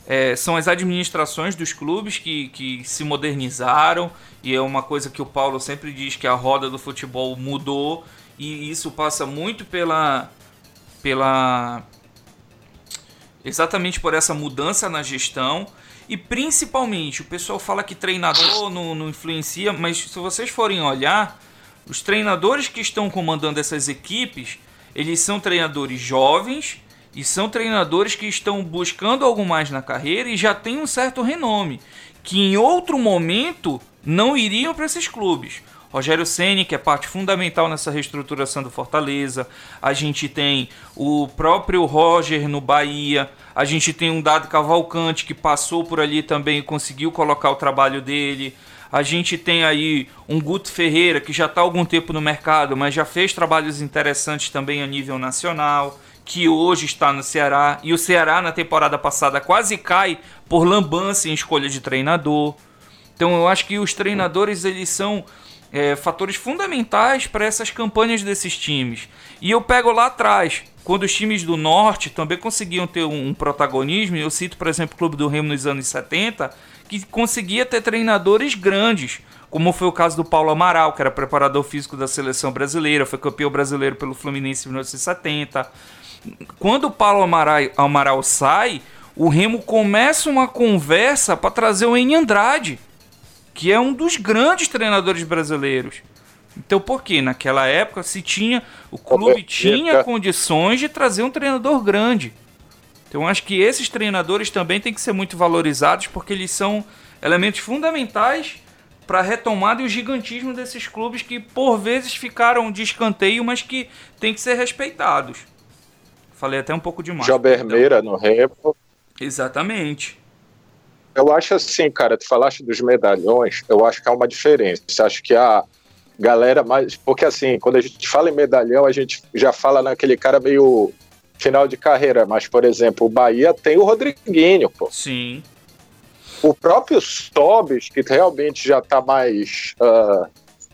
é, são as administrações dos clubes que, que se modernizaram, e é uma coisa que o Paulo sempre diz que a roda do futebol mudou, e isso passa muito pela. pela exatamente por essa mudança na gestão. E principalmente, o pessoal fala que treinador não, não influencia, mas se vocês forem olhar, os treinadores que estão comandando essas equipes, eles são treinadores jovens e são treinadores que estão buscando algo mais na carreira e já têm um certo renome, que em outro momento não iriam para esses clubes. Rogério Ceni, que é parte fundamental nessa reestruturação do Fortaleza. A gente tem o próprio Roger no Bahia. A gente tem um Dado Cavalcante que passou por ali também e conseguiu colocar o trabalho dele. A gente tem aí um Guto Ferreira que já está algum tempo no mercado, mas já fez trabalhos interessantes também a nível nacional que hoje está no Ceará. E o Ceará, na temporada passada, quase cai por lambança em escolha de treinador. Então eu acho que os treinadores eles são é, fatores fundamentais para essas campanhas desses times. E eu pego lá atrás, quando os times do Norte também conseguiam ter um, um protagonismo, eu cito, por exemplo, o Clube do Remo nos anos 70, que conseguia ter treinadores grandes, como foi o caso do Paulo Amaral, que era preparador físico da seleção brasileira, foi campeão brasileiro pelo Fluminense em 1970 quando o Paulo Amaral, Amaral sai, o Remo começa uma conversa para trazer o Eni Andrade, que é um dos grandes treinadores brasileiros. Então, por quê? Naquela época se tinha, o clube tinha condições de trazer um treinador grande. Então, acho que esses treinadores também têm que ser muito valorizados porque eles são elementos fundamentais para a retomada e o gigantismo desses clubes que por vezes ficaram de escanteio, mas que têm que ser respeitados. Falei até um pouco demais. Jobermeira no Remo. Exatamente. eu acho assim, cara, tu falaste dos medalhões, eu acho que há uma diferença. Acho que a galera mais. Porque assim, quando a gente fala em medalhão, a gente já fala naquele cara meio final de carreira. Mas, por exemplo, o Bahia tem o Rodriguinho, pô. Sim. O próprio Sobis, que realmente já tá mais. Uh,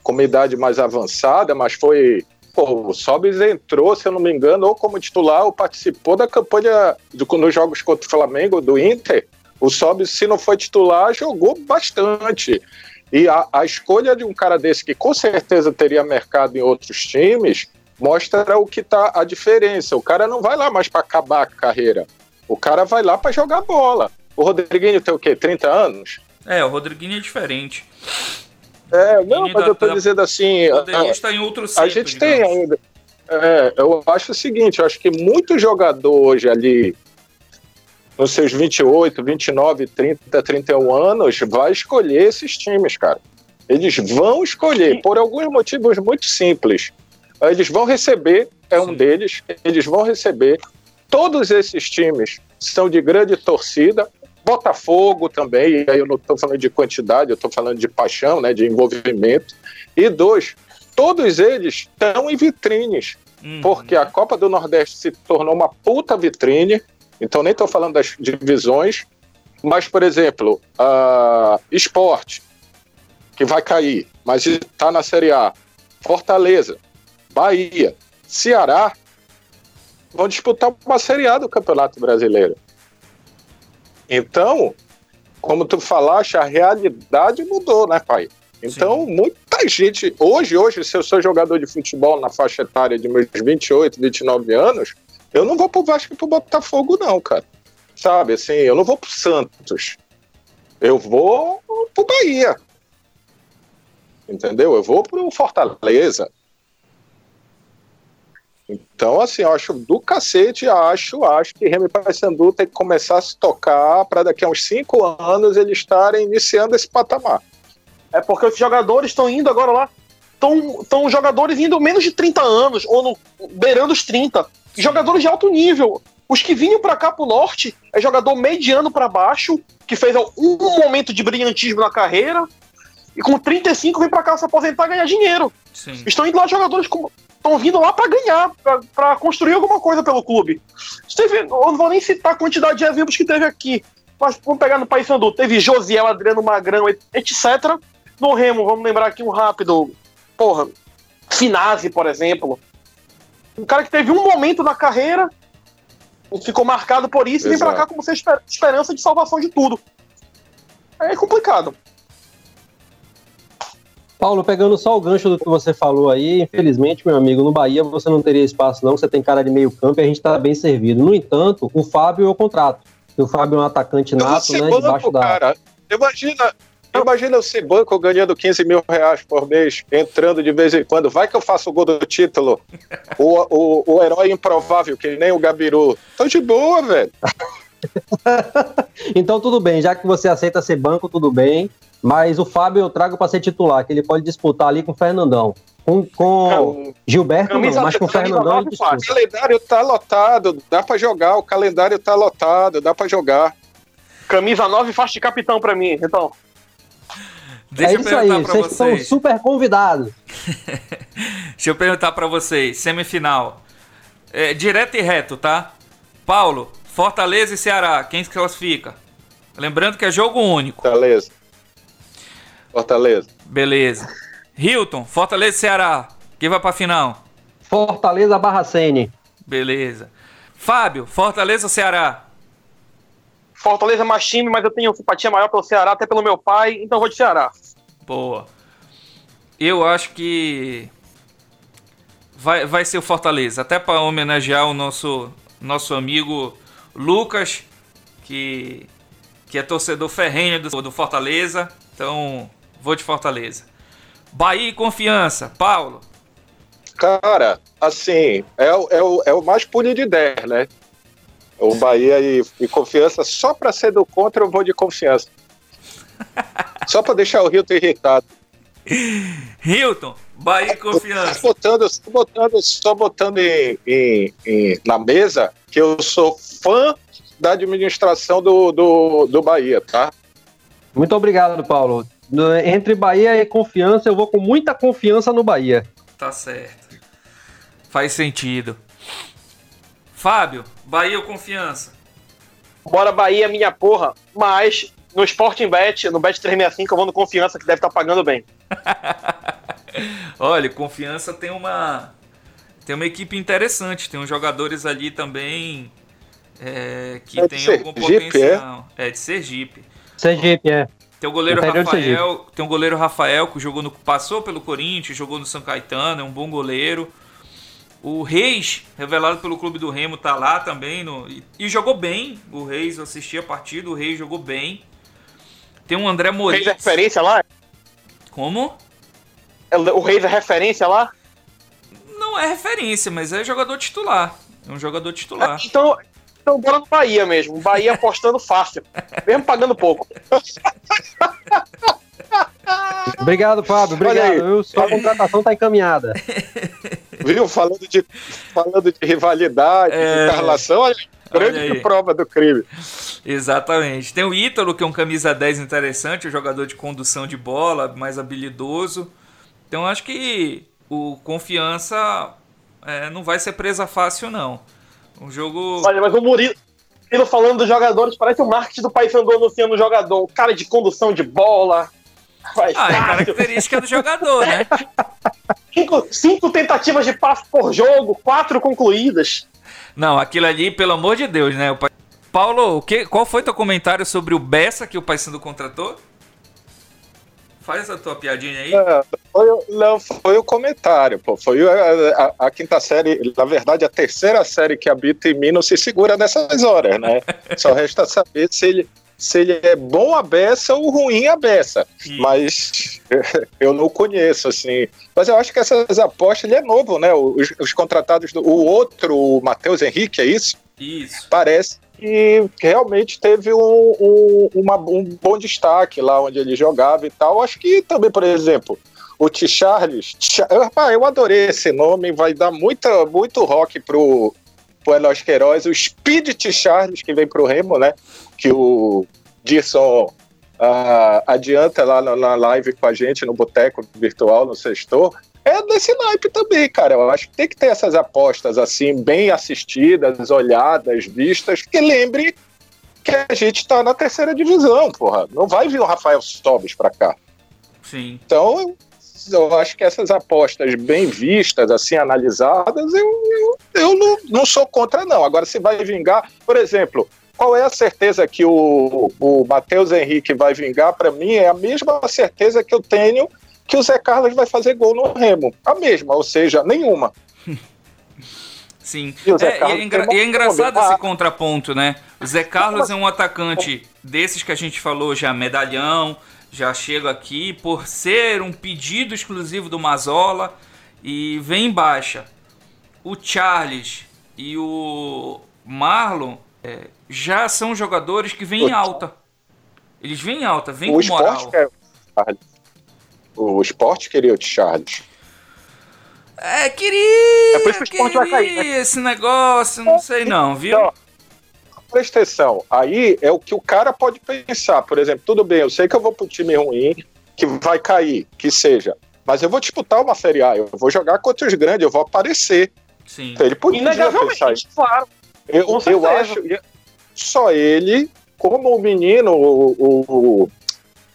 com uma idade mais avançada, mas foi. Pô, o Sobis entrou, se eu não me engano, ou como titular, ou participou da campanha do, nos jogos contra o Flamengo, do Inter. O Sobis, se não foi titular, jogou bastante. E a, a, escolha de um cara desse, que com certeza teria mercado em outros times, mostra o que tá a diferença. O cara não vai lá mais para acabar a carreira. O cara vai lá para jogar bola. O Rodriguinho tem o quê? 30 anos? É, o Rodriguinho é diferente. É, não, mas eu tô dizendo assim. O Rodriguinho está em outro ciclo, A gente digamos. tem ainda. É, eu acho o seguinte, eu acho que muito jogador hoje ali nos seus 28, 29, 30, 31 anos, vai escolher esses times, cara. Eles vão escolher, por alguns motivos muito simples. Eles vão receber, é um deles, eles vão receber. Todos esses times são de grande torcida. Botafogo também, e aí eu não estou falando de quantidade, eu estou falando de paixão, né, de envolvimento. E dois, todos eles estão em vitrines, uhum. porque a Copa do Nordeste se tornou uma puta vitrine então, nem estou falando das divisões, mas, por exemplo, uh, esporte, que vai cair, mas está na Série A. Fortaleza, Bahia, Ceará vão disputar uma Série A do Campeonato Brasileiro. Então, como tu falaste, a realidade mudou, né, pai? Então, Sim. muita gente. Hoje, hoje, se eu sou jogador de futebol na faixa etária de meus 28, 29 anos, eu não vou pro Vasco e pro Botafogo, não, cara. Sabe, assim, eu não vou pro Santos. Eu vou pro Bahia. Entendeu? Eu vou pro Fortaleza. Então, assim, eu acho do cacete, acho, acho que Remy Paysandu tem que começar a se tocar para daqui a uns cinco anos eles estarem iniciando esse patamar. É porque os jogadores estão indo agora lá, estão jogadores indo menos de 30 anos, ou no, beirando os 30 jogadores de alto nível. Os que vinham para cá pro norte é jogador mediano para baixo, que fez um momento de brilhantismo na carreira, e com 35 vem para cá se aposentar e ganhar dinheiro. Sim. Estão indo lá jogadores estão vindo lá para ganhar, para construir alguma coisa pelo clube. Teve, eu não vou nem citar a quantidade de exemplos que teve aqui, mas vamos pegar no Paysandu, teve Josiel, Adriano Magrão, etc. No Remo, vamos lembrar aqui um rápido, porra, Finazzi, por exemplo. Um cara que teve um momento na carreira, ficou marcado por isso, e vem pra cá como se esper esperança de salvação de tudo. É complicado. Paulo, pegando só o gancho do que você falou aí, infelizmente, meu amigo, no Bahia você não teria espaço não, você tem cara de meio campo e a gente tá bem servido. No entanto, o Fábio é o contrato. O Fábio é um atacante nato, né, debaixo da... Cara, imagina, Imagina eu ser banco ganhando 15 mil reais por mês, entrando de vez em quando. Vai que eu faço o gol do título. o, o, o herói improvável, que nem o Gabiru. Tô de boa, velho. então tudo bem, já que você aceita ser banco, tudo bem. Mas o Fábio eu trago para ser titular, que ele pode disputar ali com o Fernandão. Com, com Gilberto não, mas com o Fernandão ele disputa. O calendário tá lotado, dá para jogar. O calendário tá lotado, dá para jogar. Camisa 9 faz de capitão para mim, então. Deixa é isso aí, vocês, vocês são super convidados. Deixa eu perguntar para vocês, semifinal. É, direto e reto, tá? Paulo, Fortaleza e Ceará, quem se classifica? Lembrando que é jogo único. Fortaleza. Fortaleza. Beleza. Hilton, Fortaleza e Ceará, quem vai pra final? Fortaleza barra Sene. Beleza. Fábio, Fortaleza ou Ceará? Fortaleza é mais time, mas eu tenho simpatia maior pelo Ceará, até pelo meu pai, então vou de Ceará. Boa. Eu acho que vai, vai ser o Fortaleza, até para homenagear o nosso, nosso amigo Lucas, que, que é torcedor ferrenho do, do Fortaleza. Então, vou de Fortaleza. Bahia e Confiança, Paulo. Cara, assim, é, é, o, é o mais punido de 10, né? O Bahia e, e confiança, só para ser do contra, eu vou de confiança. só para deixar o Hilton irritado. Hilton, Bahia e confiança. Só botando, só botando, só botando em, em, em, na mesa que eu sou fã da administração do, do, do Bahia, tá? Muito obrigado, Paulo. Entre Bahia e confiança, eu vou com muita confiança no Bahia. Tá certo. Faz sentido. Fábio, Bahia ou confiança? Bora Bahia, minha porra. Mas no Sporting Bet, no Bet 365, eu vou no Confiança, que deve estar pagando bem. Olha, confiança tem uma. Tem uma equipe interessante. Tem uns jogadores ali também. é, que É tem algum potencial. É? de Sergipe. Sergipe, é. Tem o goleiro Rafael. Tem o goleiro Rafael que jogou no, passou pelo Corinthians, jogou no São Caetano, é um bom goleiro. O Reis, revelado pelo Clube do Remo, tá lá também. No, e, e jogou bem. O Reis, eu assisti a partida, o Reis jogou bem. Tem um André O Reis é referência lá? Como? É- O Reis é referência lá? Não é referência, mas é jogador titular. É um jogador titular. Então, então bora no Bahia mesmo. Bahia apostando fácil. Mesmo pagando pouco. Obrigado, Fábio. Olha. Obrigado. Eu, sua contratação tá encaminhada. Viu? Falando de, falando de rivalidade, É. de encarnação, olha, grande aí. prova do crime. Exatamente. Tem o Ítalo, que é um camisa 10 interessante, um jogador de condução de bola, mais habilidoso. Então acho que o confiança é, não vai ser presa fácil, não. Um jogo. Olha, mas o Murilo, Murilo falando dos jogadores, parece o marketing do Paysandu anunciando o jogador. O cara de condução de bola. Faz Ah, é característica do jogador, né? cinco, cinco tentativas de passe por jogo, quatro concluídas. Não, aquilo ali, pelo amor de Deus, né? Paulo, o que, qual foi teu comentário sobre o Bessa que o Paysandu contratou? Faz a tua piadinha aí. É, foi, não, foi o comentário, pô. Foi a, a- a quinta série, na verdade, a terceira série que habita em mim não se segura nessas horas, né? Só resta saber se ele, se ele é bom a beça ou ruim a beça. Mas eu não conheço, assim. Mas eu acho que essas apostas, ele é novo, né? Os, os contratados, do, o outro, o Matheus Henrique, é isso? Isso. parece que realmente teve um, um, uma- um bom destaque lá onde ele jogava e tal. Acho que também, por exemplo, o T. Charles. Tcha- eu, adorei esse nome, vai dar muita, muito rock pro, pro Eloy Queiroz. O Speed T. Charles, que vem pro Remo, né? Que o Dirson ah, adianta lá na, na live com a gente no Boteco Virtual, no Sextor. É desse naipe também, cara. Eu acho que tem que ter essas apostas assim, bem assistidas, olhadas, vistas, que lembre que a gente tá na terceira divisão, porra. Não vai vir o Rafael Sobis pra cá. Sim. Então, eu acho que essas apostas bem vistas, assim, analisadas, eu, eu, eu não, não sou contra, não. Agora, se vai vingar, por exemplo, qual é a certeza que o, o Matheus Henrique vai vingar? Para mim, é a mesma certeza que eu tenho que o Zé Carlos vai fazer gol no Remo. A mesma, ou seja, nenhuma. Sim. E É, e é, engra- e é engraçado esse contraponto, né? O Zé Carlos é um atacante desses que a gente falou já, medalhão, já chega aqui por ser um pedido exclusivo do Mazola e vem em baixa. O Charles e o Marlon é, já são jogadores que vêm em alta. Eles vêm em alta, vêm O com moral. quer o esporte queria o Charles. É, queria, É por isso que o esporte vai cair, né? esse negócio, não sei não, viu? Então, presta atenção. Aí é o que o cara pode pensar. Por exemplo, tudo bem, eu sei que eu vou pro time ruim, que vai cair, que seja. Mas eu vou disputar uma Série A, eu vou jogar contra os grandes, eu vou aparecer. Sim. Então ele podia pensar Inegavelmente, isso. claro. Eu, eu acho. Só ele, como o menino, o. o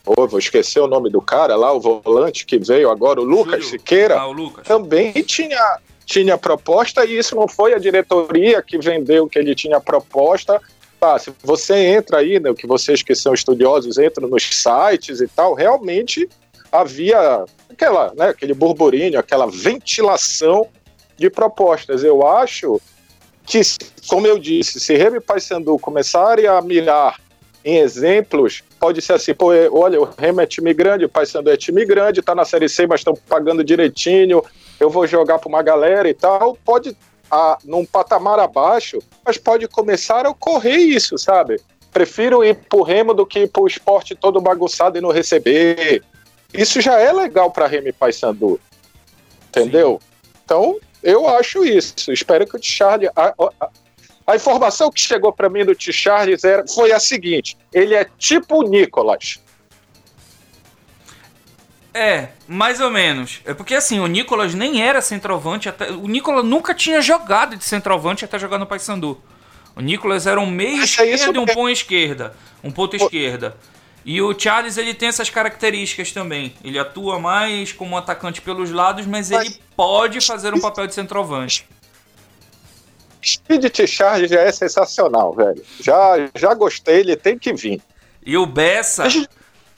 oh, vou esquecer o nome do cara lá, o volante que veio agora, o Lucas Júlio. Siqueira Ah, o Lucas. também tinha, tinha proposta e isso não foi a diretoria que vendeu que ele tinha proposta. Tá, se você entra aí, né, que vocês que são estudiosos entram nos sites e tal, realmente havia aquela, né, aquele burburinho, aquela ventilação de propostas. Eu acho que, como eu disse, se Remy Paysandu começarem a mirar em exemplos, pode ser assim, pô, é, olha, o Remo é time grande, o Paysandu é time grande, tá na Série C, mas estão pagando direitinho, eu vou jogar para uma galera e tal, pode, a, num patamar abaixo, mas pode começar a ocorrer isso, sabe? Prefiro ir pro Remo do que ir pro esporte todo bagunçado e não receber. Isso já é legal para Remo e Paysandu, entendeu? Então, eu acho isso. Espero que o Charlie... A, informação que chegou para mim do T. Charles era, foi a seguinte: ele é tipo o Nicolas. É, mais ou menos. É porque assim, o Nicolas nem era centroavante até. O Nicolas nunca tinha jogado de centroavante até jogar no Paysandu. O Nicolas era um meio Mas é esquerda e um ponto esquerda. Um ponto esquerda. E o Charles ele tem essas características também. Ele atua mais como atacante pelos lados, mas, Mas- ele pode fazer um papel de centroavante. Speed Charge já é sensacional, velho. Já, já gostei, ele tem que vir. E o Bessa, Deixa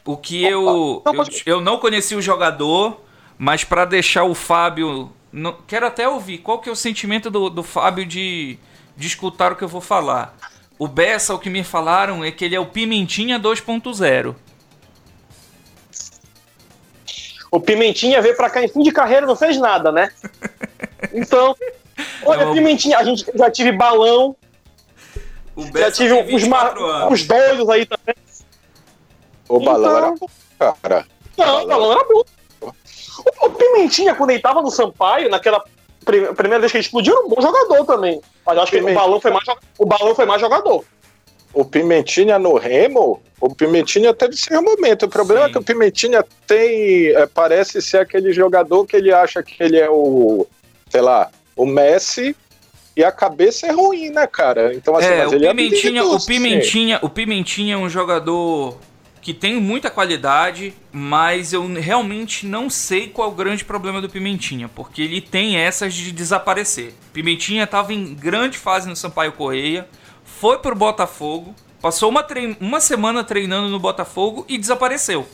o que eu, Não, eu. pode- Eu não conheci o jogador, mas pra deixar o Fábio. não- quero até ouvir qual que é o sentimento do, do Fábio de, de escutar o que eu vou falar. O Bessa, o que me falaram é que ele é o Pimentinha 2.0. O Pimentinha veio pra cá em fim de carreira e não fez nada, né? Então, olha, Não, Pimentinha, a gente já tive balão, O já tive tem uns, ma- 24 anos. uns doidos aí também. O balão Então- era bom, cara. Não, o balão era bom. O, o Pimentinha, quando ele tava no Sampaio, naquela pri- primeira vez que ele explodiu, era um bom jogador também. Mas eu acho que o Pimentinha- balão foi mais, o balão foi mais jogador. O Pimentinha no Remo, o Pimentinha teve seu momento. O problema Sim. é que o Pimentinha tem. é, parece ser aquele jogador que ele acha que ele é o. sei lá, o Messi. E a cabeça é ruim, né, cara? Então, assim, É, mas o ele Pimentinha, é o. Pimentinha, o Pimentinha é um jogador que tem muita qualidade, mas eu realmente não sei qual é o grande problema do Pimentinha, porque ele tem essas de desaparecer. Pimentinha estava em grande fase no Sampaio Correia, foi pro Botafogo, passou uma, uma semana treinando no Botafogo e desapareceu.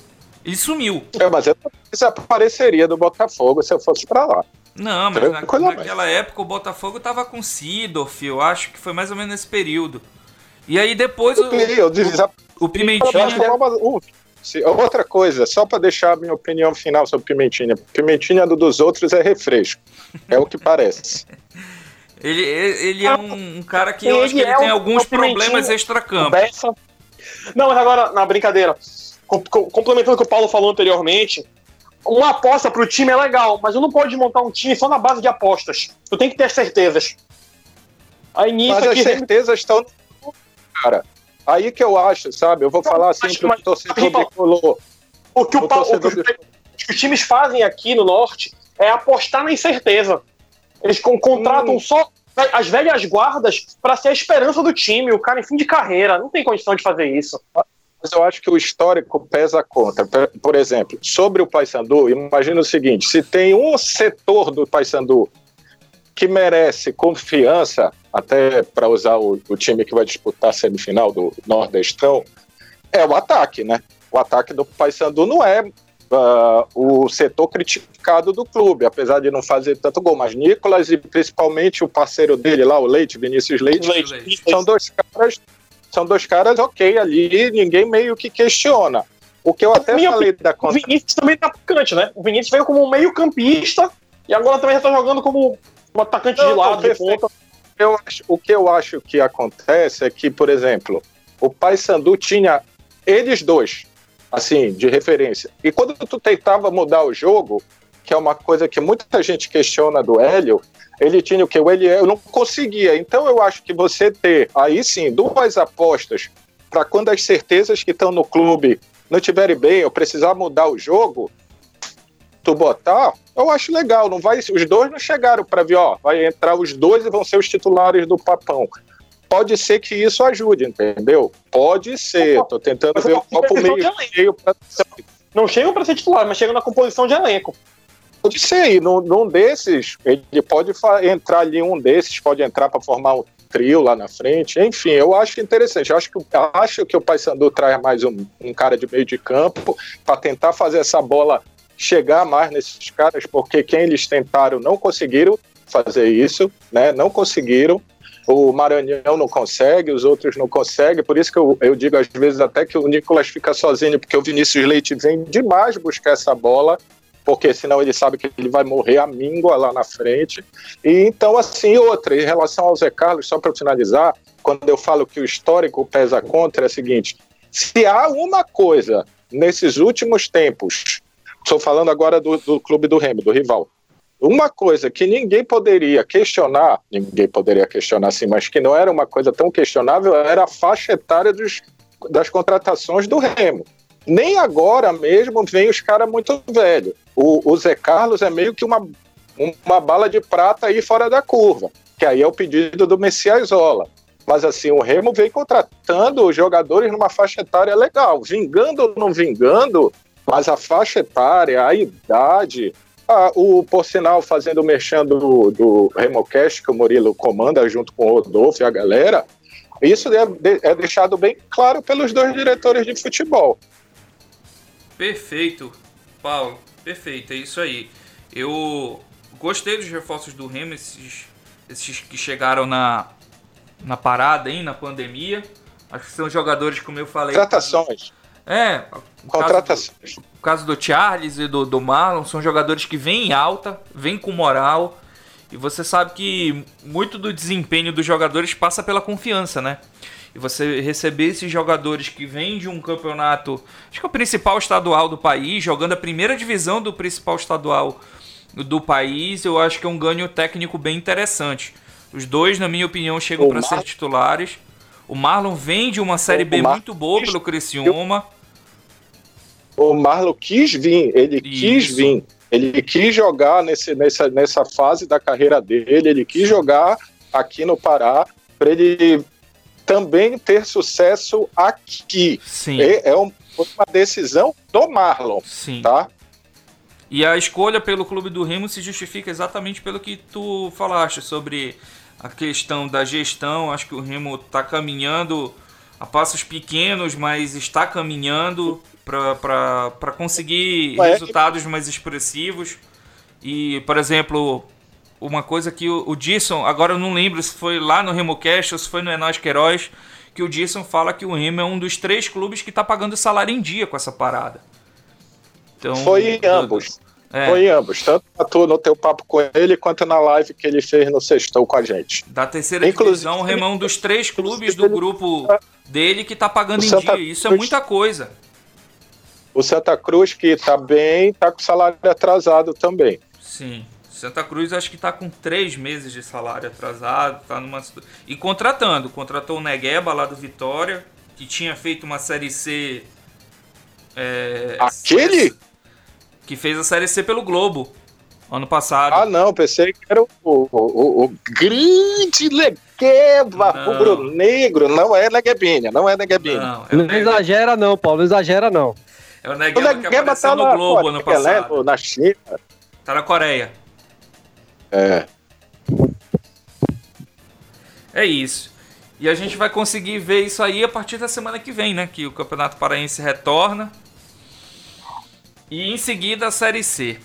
Ele sumiu. É, mas eu desapareceria do Botafogo se eu fosse pra lá. Não, mas na- naquela época o Botafogo tava com Sidorf, eu acho que foi mais ou menos nesse período. E aí depois o, Eu o Eu Pimentinha... é uma- um- se- Outra coisa, só para deixar a minha opinião final sobre Pimentinha. Pimentinha do dos outros é refresco. É o que parece. Ele, ele é um, um cara que eu Ele acho que ele é tem o- alguns o problemas extracampo. Bessa. Não, mas agora, na brincadeira, com- com- complementando o que o Paulo falou anteriormente, uma aposta pro time é legal, mas eu não pode montar um time só na base de apostas. Tu tem que ter certezas. Aí nisso Mas as aqui. certezas estão cara. Aí que eu acho, sabe? Eu vou falar assim pro mas- torcedor Paulo, bicolor. O que, o o o que os, que os times fazem aqui no norte é apostar na incerteza. Eles con- contratam Hum. só as velhas guardas para ser a esperança do time, o cara em fim de carreira. Não tem condição de fazer isso. Mas eu acho que o histórico pesa contra. Por- exemplo, sobre o Paysandu, imagina o seguinte: se tem um setor do Paysandu que merece confiança, até para usar o, o time que vai disputar a semifinal do Nordestão, é o ataque, né? O ataque do Paysandu não é ah, o setor criticado do clube, apesar de não fazer tanto gol. Mas Nicolas e principalmente o parceiro dele lá, o Leite, Vinícius Leite, Leite. são dois caras, são dois caras ok ali, ninguém meio que questiona. O que eu até Minha falei da O contra... Vinícius também tá atacante, né? O Vinícius veio como um meio-campista e agora também já tá jogando como um atacante de Não, lado, de ponta. eu acho- o que eu acho que acontece é que, por exemplo, o Paysandu tinha eles dois, assim, de referência. E quando tu tentava mudar o jogo, que é uma coisa que muita gente questiona do Hélio, ele tinha o que? O eu não conseguia. Então eu acho que você ter, aí sim, duas apostas para quando as certezas que estão no clube não estiverem bem, eu precisar mudar o jogo, tu botar, eu acho legal. Não vai, os dois não chegaram para ver, ó, vai entrar os dois e vão ser os titulares do papão. Pode ser que isso ajude, entendeu? Pode ser. Tô tentando Mas ver o copo meio cheio pra Não chegam para ser titular, mas chegam na composição de elenco. Pode ser, e num, num desses, ele pode entrar ali, um desses pode entrar para formar um trio lá na frente. Enfim, eu acho interessante. Eu acho que, acho que o Paysandu traz mais um, um cara de meio de campo para tentar fazer essa bola chegar mais nesses caras, porque quem eles tentaram não conseguiram fazer isso, né? Não conseguiram. O Maranhão não consegue, os outros não conseguem, por isso que eu, eu digo às vezes até que o Nicolas fica sozinho, porque o Vinícius Leite vem demais buscar essa bola, porque senão ele sabe que ele vai morrer a míngua lá na frente. E então, assim, outra, em relação ao Zé Carlos, só para finalizar, quando eu falo que o histórico pesa contra, é o seguinte: se há uma coisa nesses últimos tempos, estou falando agora do, do clube do Remo, do rival, uma coisa que ninguém poderia questionar, ninguém poderia questionar assim, mas que não era uma coisa tão questionável, era a faixa etária dos, das contratações do Remo. Nem agora mesmo vem os caras muito velhos. O, o Zé Carlos é meio que uma, uma bala de prata aí fora da curva, que aí é o pedido do Messias Zola. Mas assim, o Remo vem contratando os jogadores numa faixa etária legal, vingando ou não vingando, mas a faixa etária, a idade, a, o, por sinal, fazendo o merchan do, do RemoCast, que o Murilo comanda junto com o Rodolfo e a galera, isso é, é deixado bem claro pelos dois diretores de futebol. Perfeito, Paulo. Perfeito, é isso aí. Eu gostei dos reforços do Remo, esses, esses que chegaram na, na parada aí, na pandemia. Acho que são jogadores, como eu falei. Contratações. É, contratações. O caso do Charles e do, do Marlon são jogadores que vêm em alta, vêm com moral. E você sabe que muito do desempenho dos jogadores passa pela confiança, né? E você receber esses jogadores que vêm de um campeonato, acho que é o principal estadual do país, jogando a primeira divisão do principal estadual do país, eu acho que é um ganho técnico bem interessante. Os dois, na minha opinião, chegam para ser titulares. O Marlon vem de uma Série B Mar... muito boa pelo Criciúma. O Marlon quis vir, ele Isso. quis vir. Ele quis jogar nesse, nessa, nessa fase da carreira dele, ele quis jogar aqui no Pará para ele também ter sucesso aqui. Sim. É, é uma decisão do Marlon, Sim. tá? E a escolha pelo clube do Remo se justifica exatamente pelo que tu falaste sobre a questão da gestão. Acho que o Remo está caminhando a passos pequenos, mas está caminhando para conseguir é resultados mais expressivos. E, por exemplo, uma coisa que o, o Disson, agora eu não lembro se foi lá no RemoCast ou se foi no Enós Queiroz, que o Disson fala que o Remo é um dos três clubes que está pagando salário em dia com essa parada. Então, foi em ambos. É. Foi em ambos, tanto tu no teu papo com ele quanto na live que ele fez no Sextou com a gente. Da terceira Inclusive, divisão, o Remo é um dos três clubes do grupo dele que está pagando em Santa dia. Isso é muita coisa. O Santa Cruz, que está bem, está com salário atrasado também. Sim. Santa Cruz acho que está com três meses de salário atrasado, tá numa e contratando, contratou o Negueba lá do Vitória, que tinha feito uma série C. É, Aquele? Que fez a série C pelo Globo ano passado. Ah, não, pensei que era o, o, o, o grande Negueba rubro-negro. Não é Neguebinha, não é Neguebinha. Não, é não exagera, não, Paulo, não exagera, não. É o Negueba, o Negueba que apareceu tá no Globo ano passado. Na China. Tá na Coreia. É. É isso. E a gente vai conseguir ver isso aí a partir da semana que vem, né? Que o Campeonato Paraense retorna. E em seguida a Série C.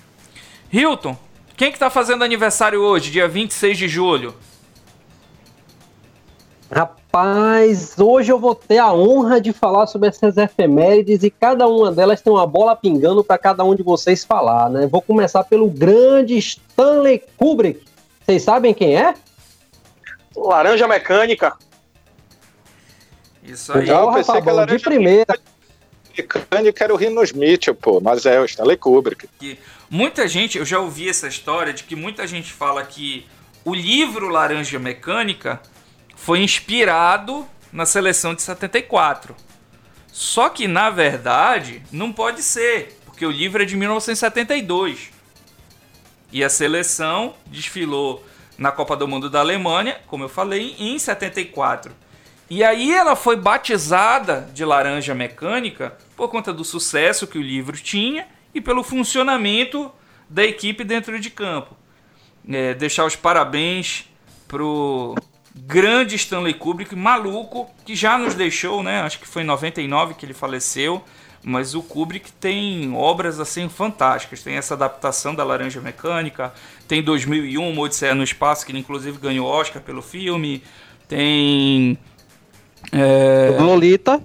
Hilton, quem que tá fazendo aniversário hoje, dia 26 de julho? Rapaz, hoje eu vou ter a honra de falar sobre essas efemérides e cada uma delas tem uma bola pingando para cada um de vocês falar, né? Vou começar pelo grande Stanley Kubrick. Vocês sabem quem é? Laranja Mecânica. Isso aí. Eu pensei que ela de primeira. Mecânica era o Rino Smith, pô, mas é o Stanley Kubrick. Que muita gente, eu já ouvi essa história de que muita gente fala que o livro Laranja Mecânica foi inspirado na seleção de 74. Só que, na verdade, não pode ser, porque o livro é de 1972. E a seleção desfilou na Copa do Mundo da Alemanha, como eu falei, em 74. E aí ela foi batizada de Laranja Mecânica por conta do sucesso que o livro tinha e pelo funcionamento da equipe dentro de campo. É, deixar os parabéns pro grande Stanley Kubrick, maluco, que já nos deixou, né? Acho que foi em 99 que ele faleceu. Mas o Kubrick tem obras assim fantásticas. Tem essa adaptação da Laranja Mecânica, tem 2001, Odisseia no Espaço, que ele inclusive ganhou Oscar pelo filme. Tem. É... Lolita.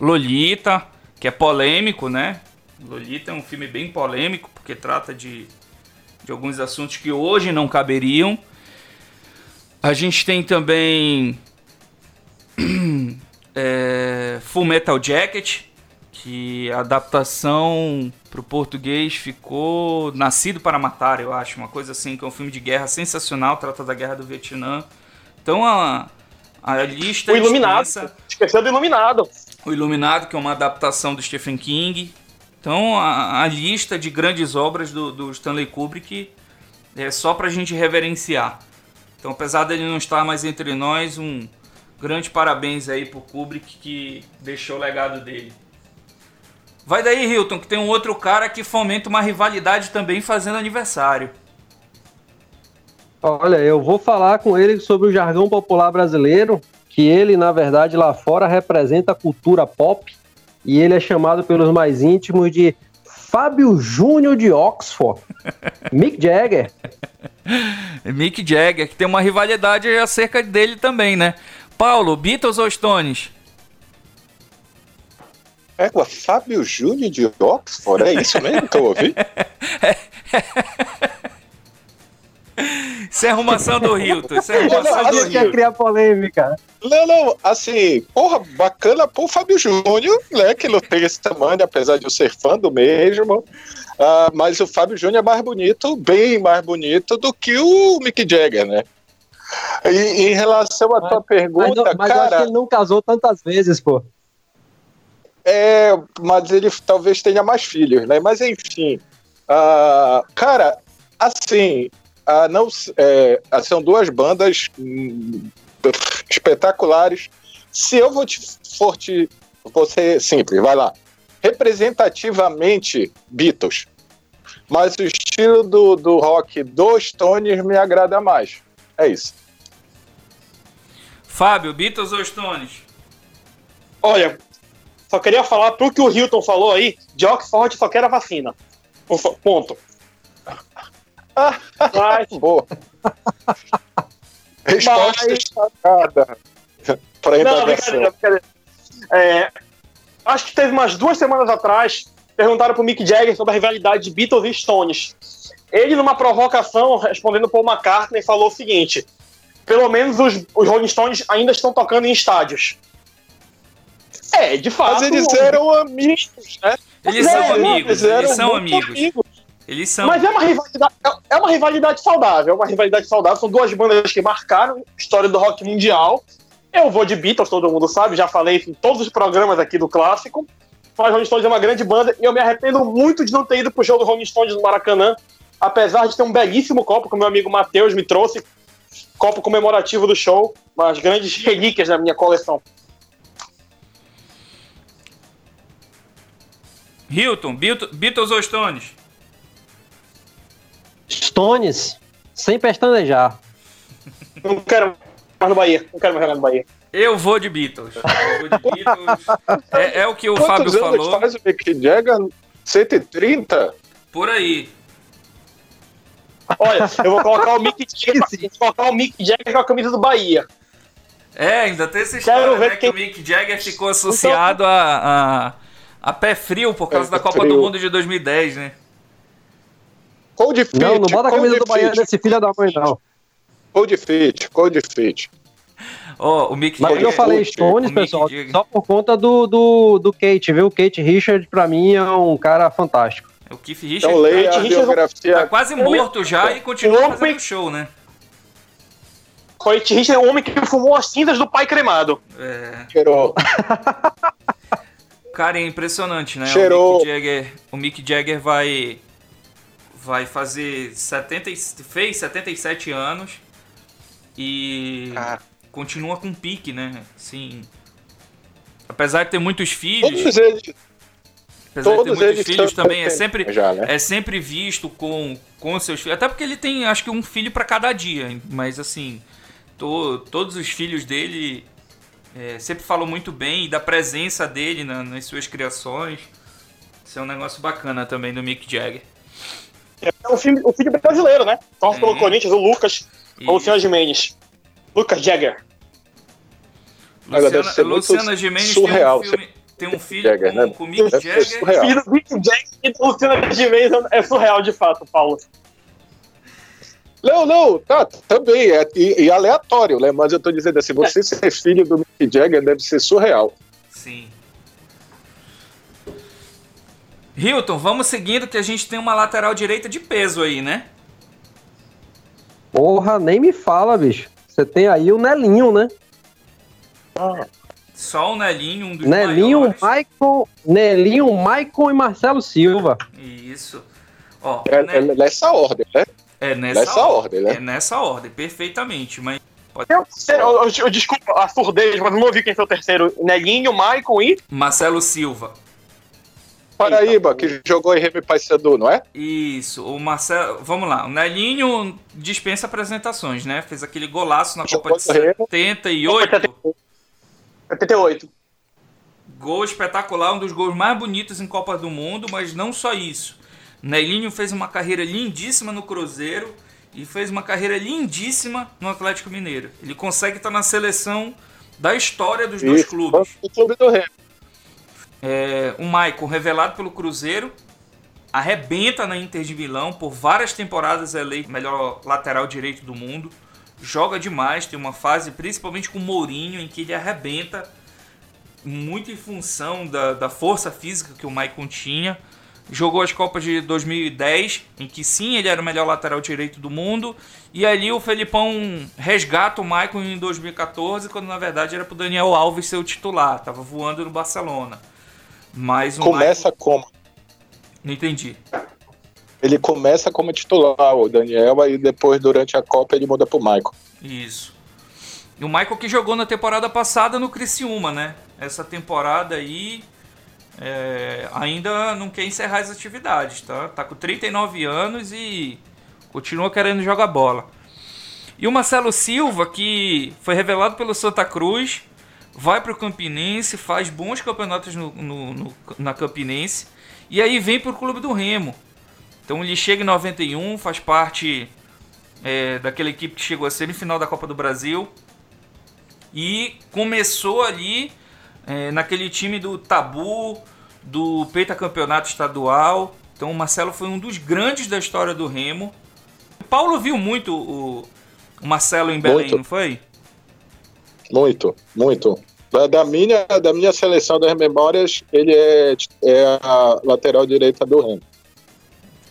Lolita, que é polêmico, né? Lolita é um filme bem polêmico, porque trata de, de alguns assuntos que hoje não caberiam. A gente tem também é, Full Metal Jacket, que a adaptação para o português ficou Nascido para Matar, eu acho, uma coisa assim, que é um filme de guerra sensacional, trata da guerra do Vietnã. Então a, a lista o Iluminado, extensa... esqueceu do Iluminado. O Iluminado, que é uma adaptação do Stephen King. Então, a, a lista de grandes obras do, do Stanley Kubrick é só pra gente reverenciar. Então, apesar dele não estar mais entre nós, um grande parabéns aí pro Kubrick que deixou o legado dele. Vai daí, Hilton, que tem um outro cara que fomenta uma rivalidade também fazendo aniversário. Olha, eu vou falar com ele sobre o jargão popular brasileiro, que ele, na verdade, lá fora representa a cultura pop, e ele é chamado pelos mais íntimos de Fábio Júnior de Oxford, Mick Jagger. Mick Jagger, que tem uma rivalidade acerca dele também, né? Paulo, Beatles ou Stones? É, o Fábio Júnior de Oxford, é isso mesmo que eu ouvi? Isso é arrumação do Hilton, isso é arrumação não, do assim, Quer Hilton. criar polêmica. Não, não, assim, porra, bacana pro Fábio Júnior, né, que não tem esse tamanho, apesar de eu ser fã do mesmo, Ah, mas o Fábio Júnior é mais bonito, bem mais bonito do que o Mick Jagger, né? E em relação à tua Mas, pergunta, não- mas eu acho que cara, ele não casou tantas vezes, pô. é, mas ele talvez tenha mais filhos, né? Mas enfim, Ah, cara, assim, ah, não, é, ah, são duas bandas hum, espetaculares. Se eu vou te, for te, vou ser simples, vai lá. Representativamente, Beatles. Mas o estilo do, do rock dos Stones me agrada mais. É isso. Fábio, Beatles ou Stones? Olha, só queria falar pro que o Hilton falou aí, de Oxford só quer a vacina. Ponto. Mas, Boa. Resposta Mas- destacada para não, brincadeira, brincadeira. É, acho que teve umas duas semanas atrás, perguntaram pro Mick Jagger sobre a rivalidade de Beatles e Stones. Ele, numa provocação, respondendo Paul McCartney, falou o seguinte: pelo menos os, os Rolling Stones ainda estão tocando em estádios. É, de fato. Mas eles eram amigos, né? Eles É, são amigos, eram eles são muito amigos. Eles são. Mas é uma rivalidade, é uma rivalidade saudável, é uma rivalidade saudável. São duas bandas que marcaram a história do rock mundial. Eu vou de Beatles, todo mundo sabe, já falei em todos os programas aqui do clássico. Mas Rolling Stones é uma grande banda e eu me arrependo muito de não ter ido pro show do Rolling Stones no Maracanã, apesar de ter um belíssimo copo que o meu amigo Matheus me trouxe, copo comemorativo do show, umas grandes relíquias da minha coleção. Hilton, Beat- Beatles ou Stones? Stones, sem pestanejar. Não quero mais no Bahia, não quero mais jogar no Bahia. Eu vou de Beatles. Eu vou de Beatles. É, é o que o Quantos Fábio anos falou. faz o Mick Jagger? 130? Por aí. Olha, eu vou colocar o Mick Jagger, vou colocar o Mick Jagger com a camisa do Bahia. É, ainda tem essa Quero história, ver né? quem- Que o Mick Jagger ficou associado a, a, a pé frio por causa É, da pé Copa frio. do Mundo de 2010, né? Cold Fit. Não, não bota a camisa do Bahia Fit, desse filho da mãe, não. Cold Fit, Cold Fit. Ó, o Mick Mas Jagger. eu falei Stones, o Mick pessoal, só por conta do, do, do Kate, viu? Kate Richard, pra mim, é um cara fantástico. O Keith Então Richards leia a Richard- tá biografia. quase morto já e continua o homem- fazendo show, né? Coit Richard é o homem que fumou as cinzas do pai cremado. É, Cheirou. cara, é impressionante, né? Cheirou. O Mick Jagger, o Mick Jagger vai vai fazer 70 e- fez 77 anos e Ah. continua com pique, né? Assim, apesar de ter muitos filhos, Todos eles, apesar de ter todos muitos filhos também é sempre já, né? é sempre visto com, com seus filhos. Até porque ele tem, acho que um filho pra cada dia. Mas assim, to- todos os filhos dele é, sempre falam muito bem e da presença dele na- nas suas criações. Isso é um negócio bacana também do Mick Jagger. É o filho, o filho brasileiro, né? Torce É. pelo Corinthians, o Lucas, E ou o Luciano Gimenez. Lucas Jagger. Luciana, Luciana Gimenez surreal tem um, filme, tem um filho Jagger, com, né? com o Mick Jagger. surreal. Filho do Mick Jagger e do Luciano Gimenez é surreal, de fato, Paulo. Não, não, tá, também. É, e, e aleatório, né? Mas eu tô dizendo assim, você ser filho do Mick Jagger deve ser surreal. Sim. Hilton, vamos seguindo que a gente tem uma lateral direita de peso aí, né? Porra, nem me fala, bicho. Você tem aí o Nelinho, né? Só o Nelinho, um dos Nelinho, maiores. Maicon, Nelinho, Maicon e Marcelo Silva. Isso. Ó, É, né? é nessa ordem, né? É nessa, nessa ordem, né? É nessa ordem, perfeitamente. Mas Eu, eu, eu- eu- desculpa a surdez, mas não ouvi quem foi o terceiro. Nelinho, Maicon e. Marcelo Silva. Paraíba, que jogou em Remy Paysandu, não é? Isso, o Marcelo. Vamos lá, o Nelinho dispensa apresentações, né? Fez aquele golaço na Copa de Jogou no Remo. 78. 78. Gol espetacular, um dos gols mais bonitos em Copa do Mundo, mas não só isso. Nelinho fez uma carreira lindíssima no Cruzeiro e fez uma carreira lindíssima no Atlético Mineiro. Ele consegue estar na seleção da história dos dois Isso, clubes. O clube do Remo. É, o Maicon, revelado pelo Cruzeiro, arrebenta na Inter de Milão, por várias temporadas é eleito melhor lateral direito do mundo. Joga demais, tem uma fase, principalmente com o Mourinho, em que ele arrebenta, muito em função da, da força física que o Maicon tinha. Jogou as Copas de 2010, em que sim, ele era o melhor lateral direito do mundo. E ali o Felipão resgata o Maicon em 2014, quando na verdade era pro Daniel Alves ser o titular. Tava voando no Barcelona. Mas Começa como? Não entendi. Ele começa como titular, o Daniel, aí depois, durante a Copa, ele muda pro Michael. Isso. E o Michael que jogou na temporada passada no Criciúma, né? Essa temporada aí é, ainda não quer encerrar as atividades, tá? Tá com 39 anos e continua querendo jogar bola. E o Marcelo Silva, que foi revelado pelo Santa Cruz, vai para o Campinense, faz bons campeonatos no, no- no- na Campinense e aí vem para o Clube do Remo. Então ele chega em 91, faz parte é, daquela equipe que chegou à semifinal da Copa do Brasil e começou ali é, naquele time do Tabu, do Peita Campeonato Estadual. Então o Marcelo foi um dos grandes da história do Remo. O Paulo viu muito o, Marcelo em Belém, Muito. não foi? Muito, muito. Da, da minha, da minha seleção das memórias, ele é, é a lateral direita do Remo.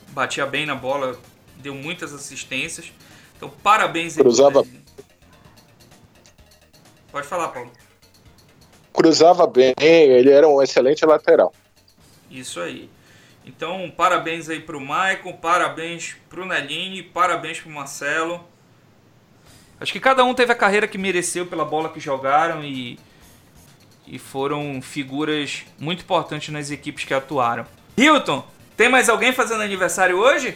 Batia bem na bola, deu muitas assistências. Então parabéns. Cruzava- Belém. Pode falar, Paulo. Cruzava bem, ele era um excelente lateral. Isso aí. Então, parabéns aí pro Maicon, parabéns pro Nelinho e parabéns pro Marcelo. Acho que cada um teve a carreira que mereceu pela bola que jogaram e, e foram figuras muito importantes nas equipes que atuaram. Hilton, tem mais alguém fazendo aniversário hoje?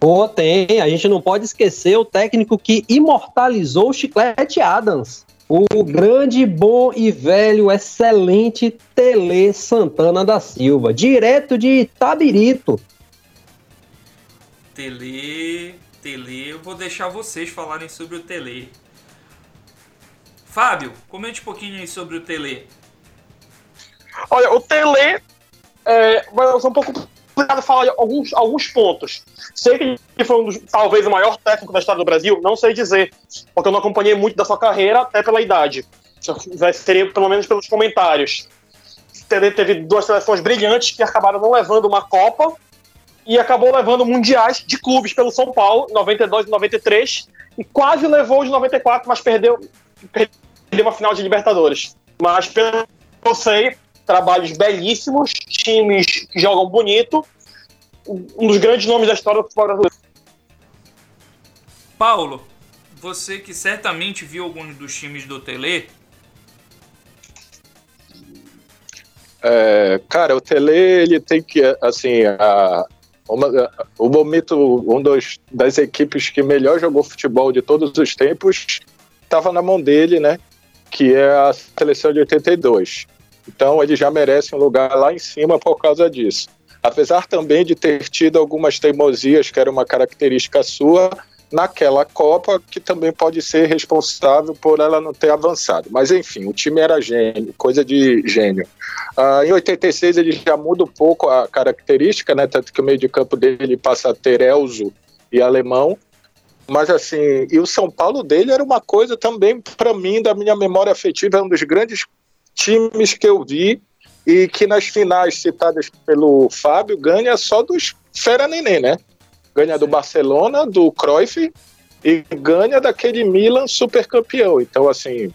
Pô, tem. A gente não pode esquecer o técnico que imortalizou o Chiclete Adams. O grande, bom e velho, excelente Tele Santana da Silva. Direto de Tabirito. Tele, Tele, eu vou deixar vocês falarem sobre o Tele. Fábio, comente um pouquinho aí sobre o Tele. Olha, o Tele é, vai ser um pouco complicado falar alguns, alguns pontos. Sei que ele foi um dos, talvez o maior técnico da história do Brasil, não sei dizer, porque eu não acompanhei muito da sua carreira, até pela idade. Seria pelo menos pelos comentários. Tele teve duas seleções brilhantes que acabaram não levando uma Copa e acabou levando mundiais de clubes pelo São Paulo, 92 e 93, e quase levou os 94, mas perdeu, perdeu uma final de Libertadores. Mas pelo que eu sei, trabalhos belíssimos, times que jogam bonito, um dos grandes nomes da história do futebol brasileiro. Paulo, você que certamente viu alguns dos times do Tele, É, cara, o Tele, ele tem que, assim, a, uma- o momento, um dos, das equipes que melhor jogou futebol de todos os tempos, estava na mão dele, né? Que é a seleção de 82. Então ele já merece um lugar lá em cima por causa disso. Apesar também de ter tido algumas teimosias, que era uma característica sua, naquela Copa, que também pode ser responsável por ela não ter avançado. Mas enfim, o time era gênio, coisa de gênio. Ah, em 86 ele já muda um pouco a característica, né? Tanto que o meio de campo dele passa a ter Elzo e Alemão. Mas assim, e o São Paulo dele era uma coisa também, para mim, da minha memória afetiva, é um dos grandes times que eu vi e que nas finais citadas pelo Fábio ganha só dos Fera Nenê, né? Ganha do Barcelona, do Cruyff e ganha daquele Milan super campeão. Então, assim,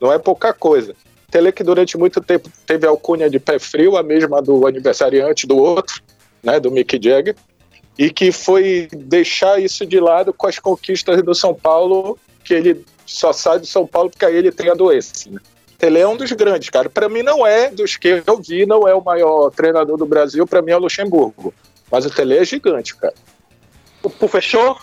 não é pouca coisa. Tele que durante muito tempo teve alcunha de pé frio, a mesma do aniversariante do outro, né, do Mick Jagger, e que foi deixar isso de lado com as conquistas do São Paulo, que ele só sai do São Paulo porque aí ele tem a doença. Né? Ele é um dos grandes, cara. Para mim não é dos que eu vi, não é o maior treinador do Brasil, para mim é o Luxemburgo. Mas o Tele é gigante, cara. O fechou?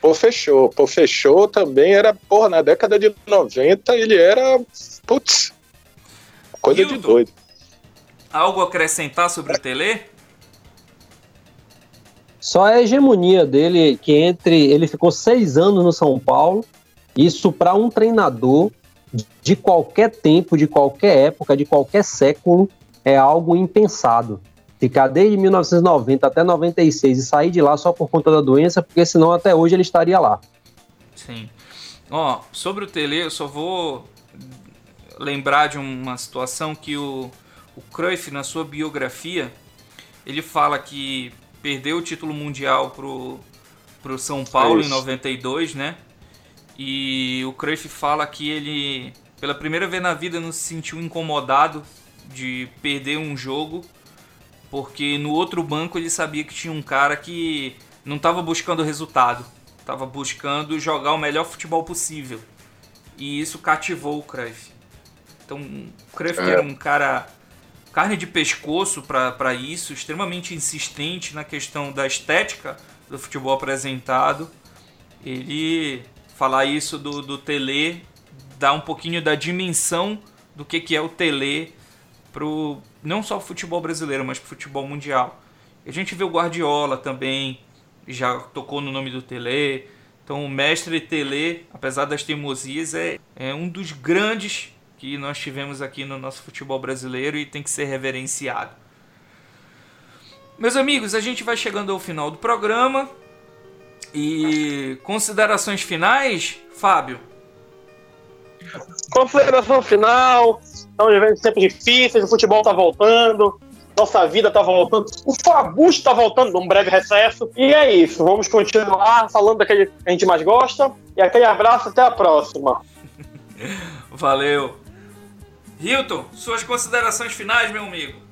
Pô, fechou. Pô, fechou também era, porra, na década de 90 ele era, putz, coisa Hilton, de doido. Algo a acrescentar sobre o Tele? Só a hegemonia dele, que entre. Ele ficou seis anos no São Paulo. Isso para um treinador de qualquer tempo, de qualquer época, de qualquer século, é algo impensado. Ficar desde 1990 até 96 e sair de lá só por conta da doença, porque senão até hoje ele estaria lá. Sim. Ó, sobre o Tele, eu só vou lembrar de uma situação que o, o Cruyff, na sua biografia, ele fala que perdeu o título mundial pro, pro São Paulo em 92, né? E o Cruyff fala que ele, pela primeira vez na vida, não se sentiu incomodado de perder um jogo, porque no outro banco ele sabia que tinha um cara que não estava buscando resultado, estava buscando jogar o melhor futebol possível. E isso cativou o Cruyff. Então, o Cruyff É. era um cara carne de pescoço para isso, extremamente insistente na questão da estética do futebol apresentado. Ele falar isso do, do Tele dá um pouquinho da dimensão do que, que é o Tele pro não só o futebol brasileiro, mas pro futebol mundial. A gente vê o Guardiola também, já tocou no nome do Tele. Então o mestre Tele, apesar das teimosias, é, é um dos grandes que nós tivemos aqui no nosso futebol brasileiro e tem que ser reverenciado. Meus amigos, a gente vai chegando ao final do programa. E considerações finais, Fábio? Consideração final. Estamos vivendo tempos difíceis, o futebol tá voltando, nossa vida tá voltando, o Fabusto tá voltando num breve recesso. E é isso, vamos continuar falando daquele que a gente mais gosta. E aquele abraço, até a próxima. Valeu. Hilton, suas considerações finais, meu amigo.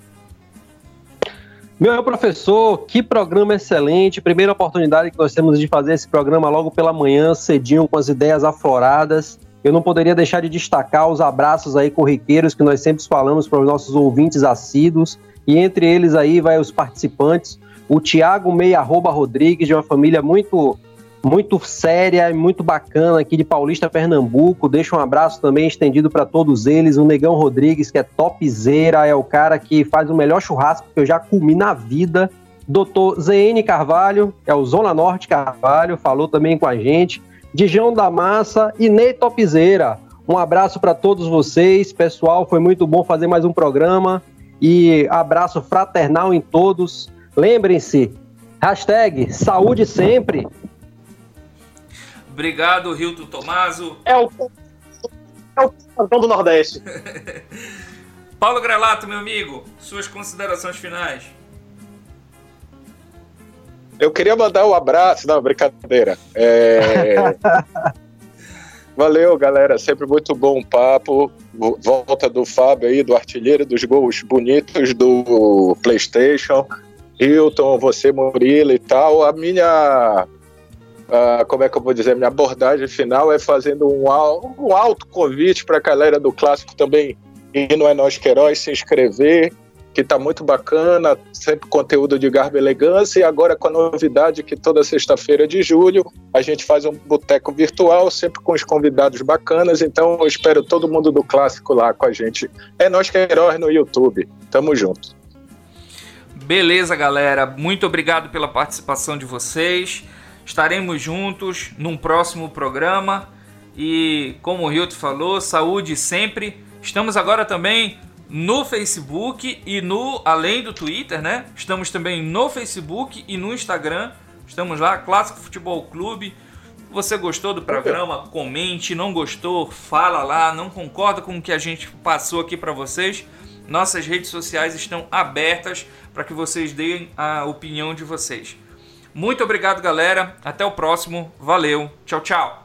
Meu professor, que programa excelente. Primeira oportunidade que nós temos de fazer esse programa logo pela manhã, cedinho, com as ideias afloradas. Eu não poderia deixar de destacar os abraços aí corriqueiros que nós sempre falamos para os nossos ouvintes assíduos. E entre eles aí vai os participantes. O Tiago Meia Arroba Rodrigues, de uma família muito muito séria e muito bacana aqui de Paulista, Pernambuco. Deixa um abraço também estendido para todos eles. O Negão Rodrigues, que é topzera, é o cara que faz o melhor churrasco que eu já comi na vida. Doutor ZN Carvalho, é o Zona Norte Carvalho, falou também com a gente. Dijão da Massa e Ney Topzera. Um abraço para todos vocês, pessoal. Foi muito bom fazer mais um programa. E abraço fraternal em todos. Lembrem-se, hashtag saúde sempre. Obrigado, Hilton Tomaso. É o, é o cantão do Nordeste. Paulo Grelato, meu amigo, suas considerações finais. Eu queria mandar um abraço, não, brincadeira. É... Valeu, galera, sempre muito bom o papo. Volta do Fábio aí, do artilheiro dos gols bonitos do PlayStation. Hilton, você, Murilo e tal. A minha como é que eu vou dizer, minha abordagem final é fazendo um, um alto convite para a galera do clássico também ir no É Nós Queiroz, se inscrever, que tá muito bacana, sempre conteúdo de garbo e elegância, e agora com a novidade que toda sexta-feira de julho a gente faz um boteco virtual, sempre com os convidados bacanas, então eu espero todo mundo do clássico lá com a gente. É Nós Queiroz no YouTube. Tamo junto. Beleza, galera. Muito obrigado pela participação de vocês. Estaremos juntos num próximo programa. E como o Hilton falou, saúde sempre. Estamos agora também no Facebook e no além do Twitter, né? Estamos também no Facebook e no Instagram. Estamos lá, Clássico Futebol Clube. Você gostou do programa? Comente. Não gostou? Fala lá. Não concorda com o que a gente passou aqui para vocês? Nossas redes sociais estão abertas para que vocês deem a opinião de vocês. Muito obrigado, galera. Até o próximo. Valeu. Tchau, tchau.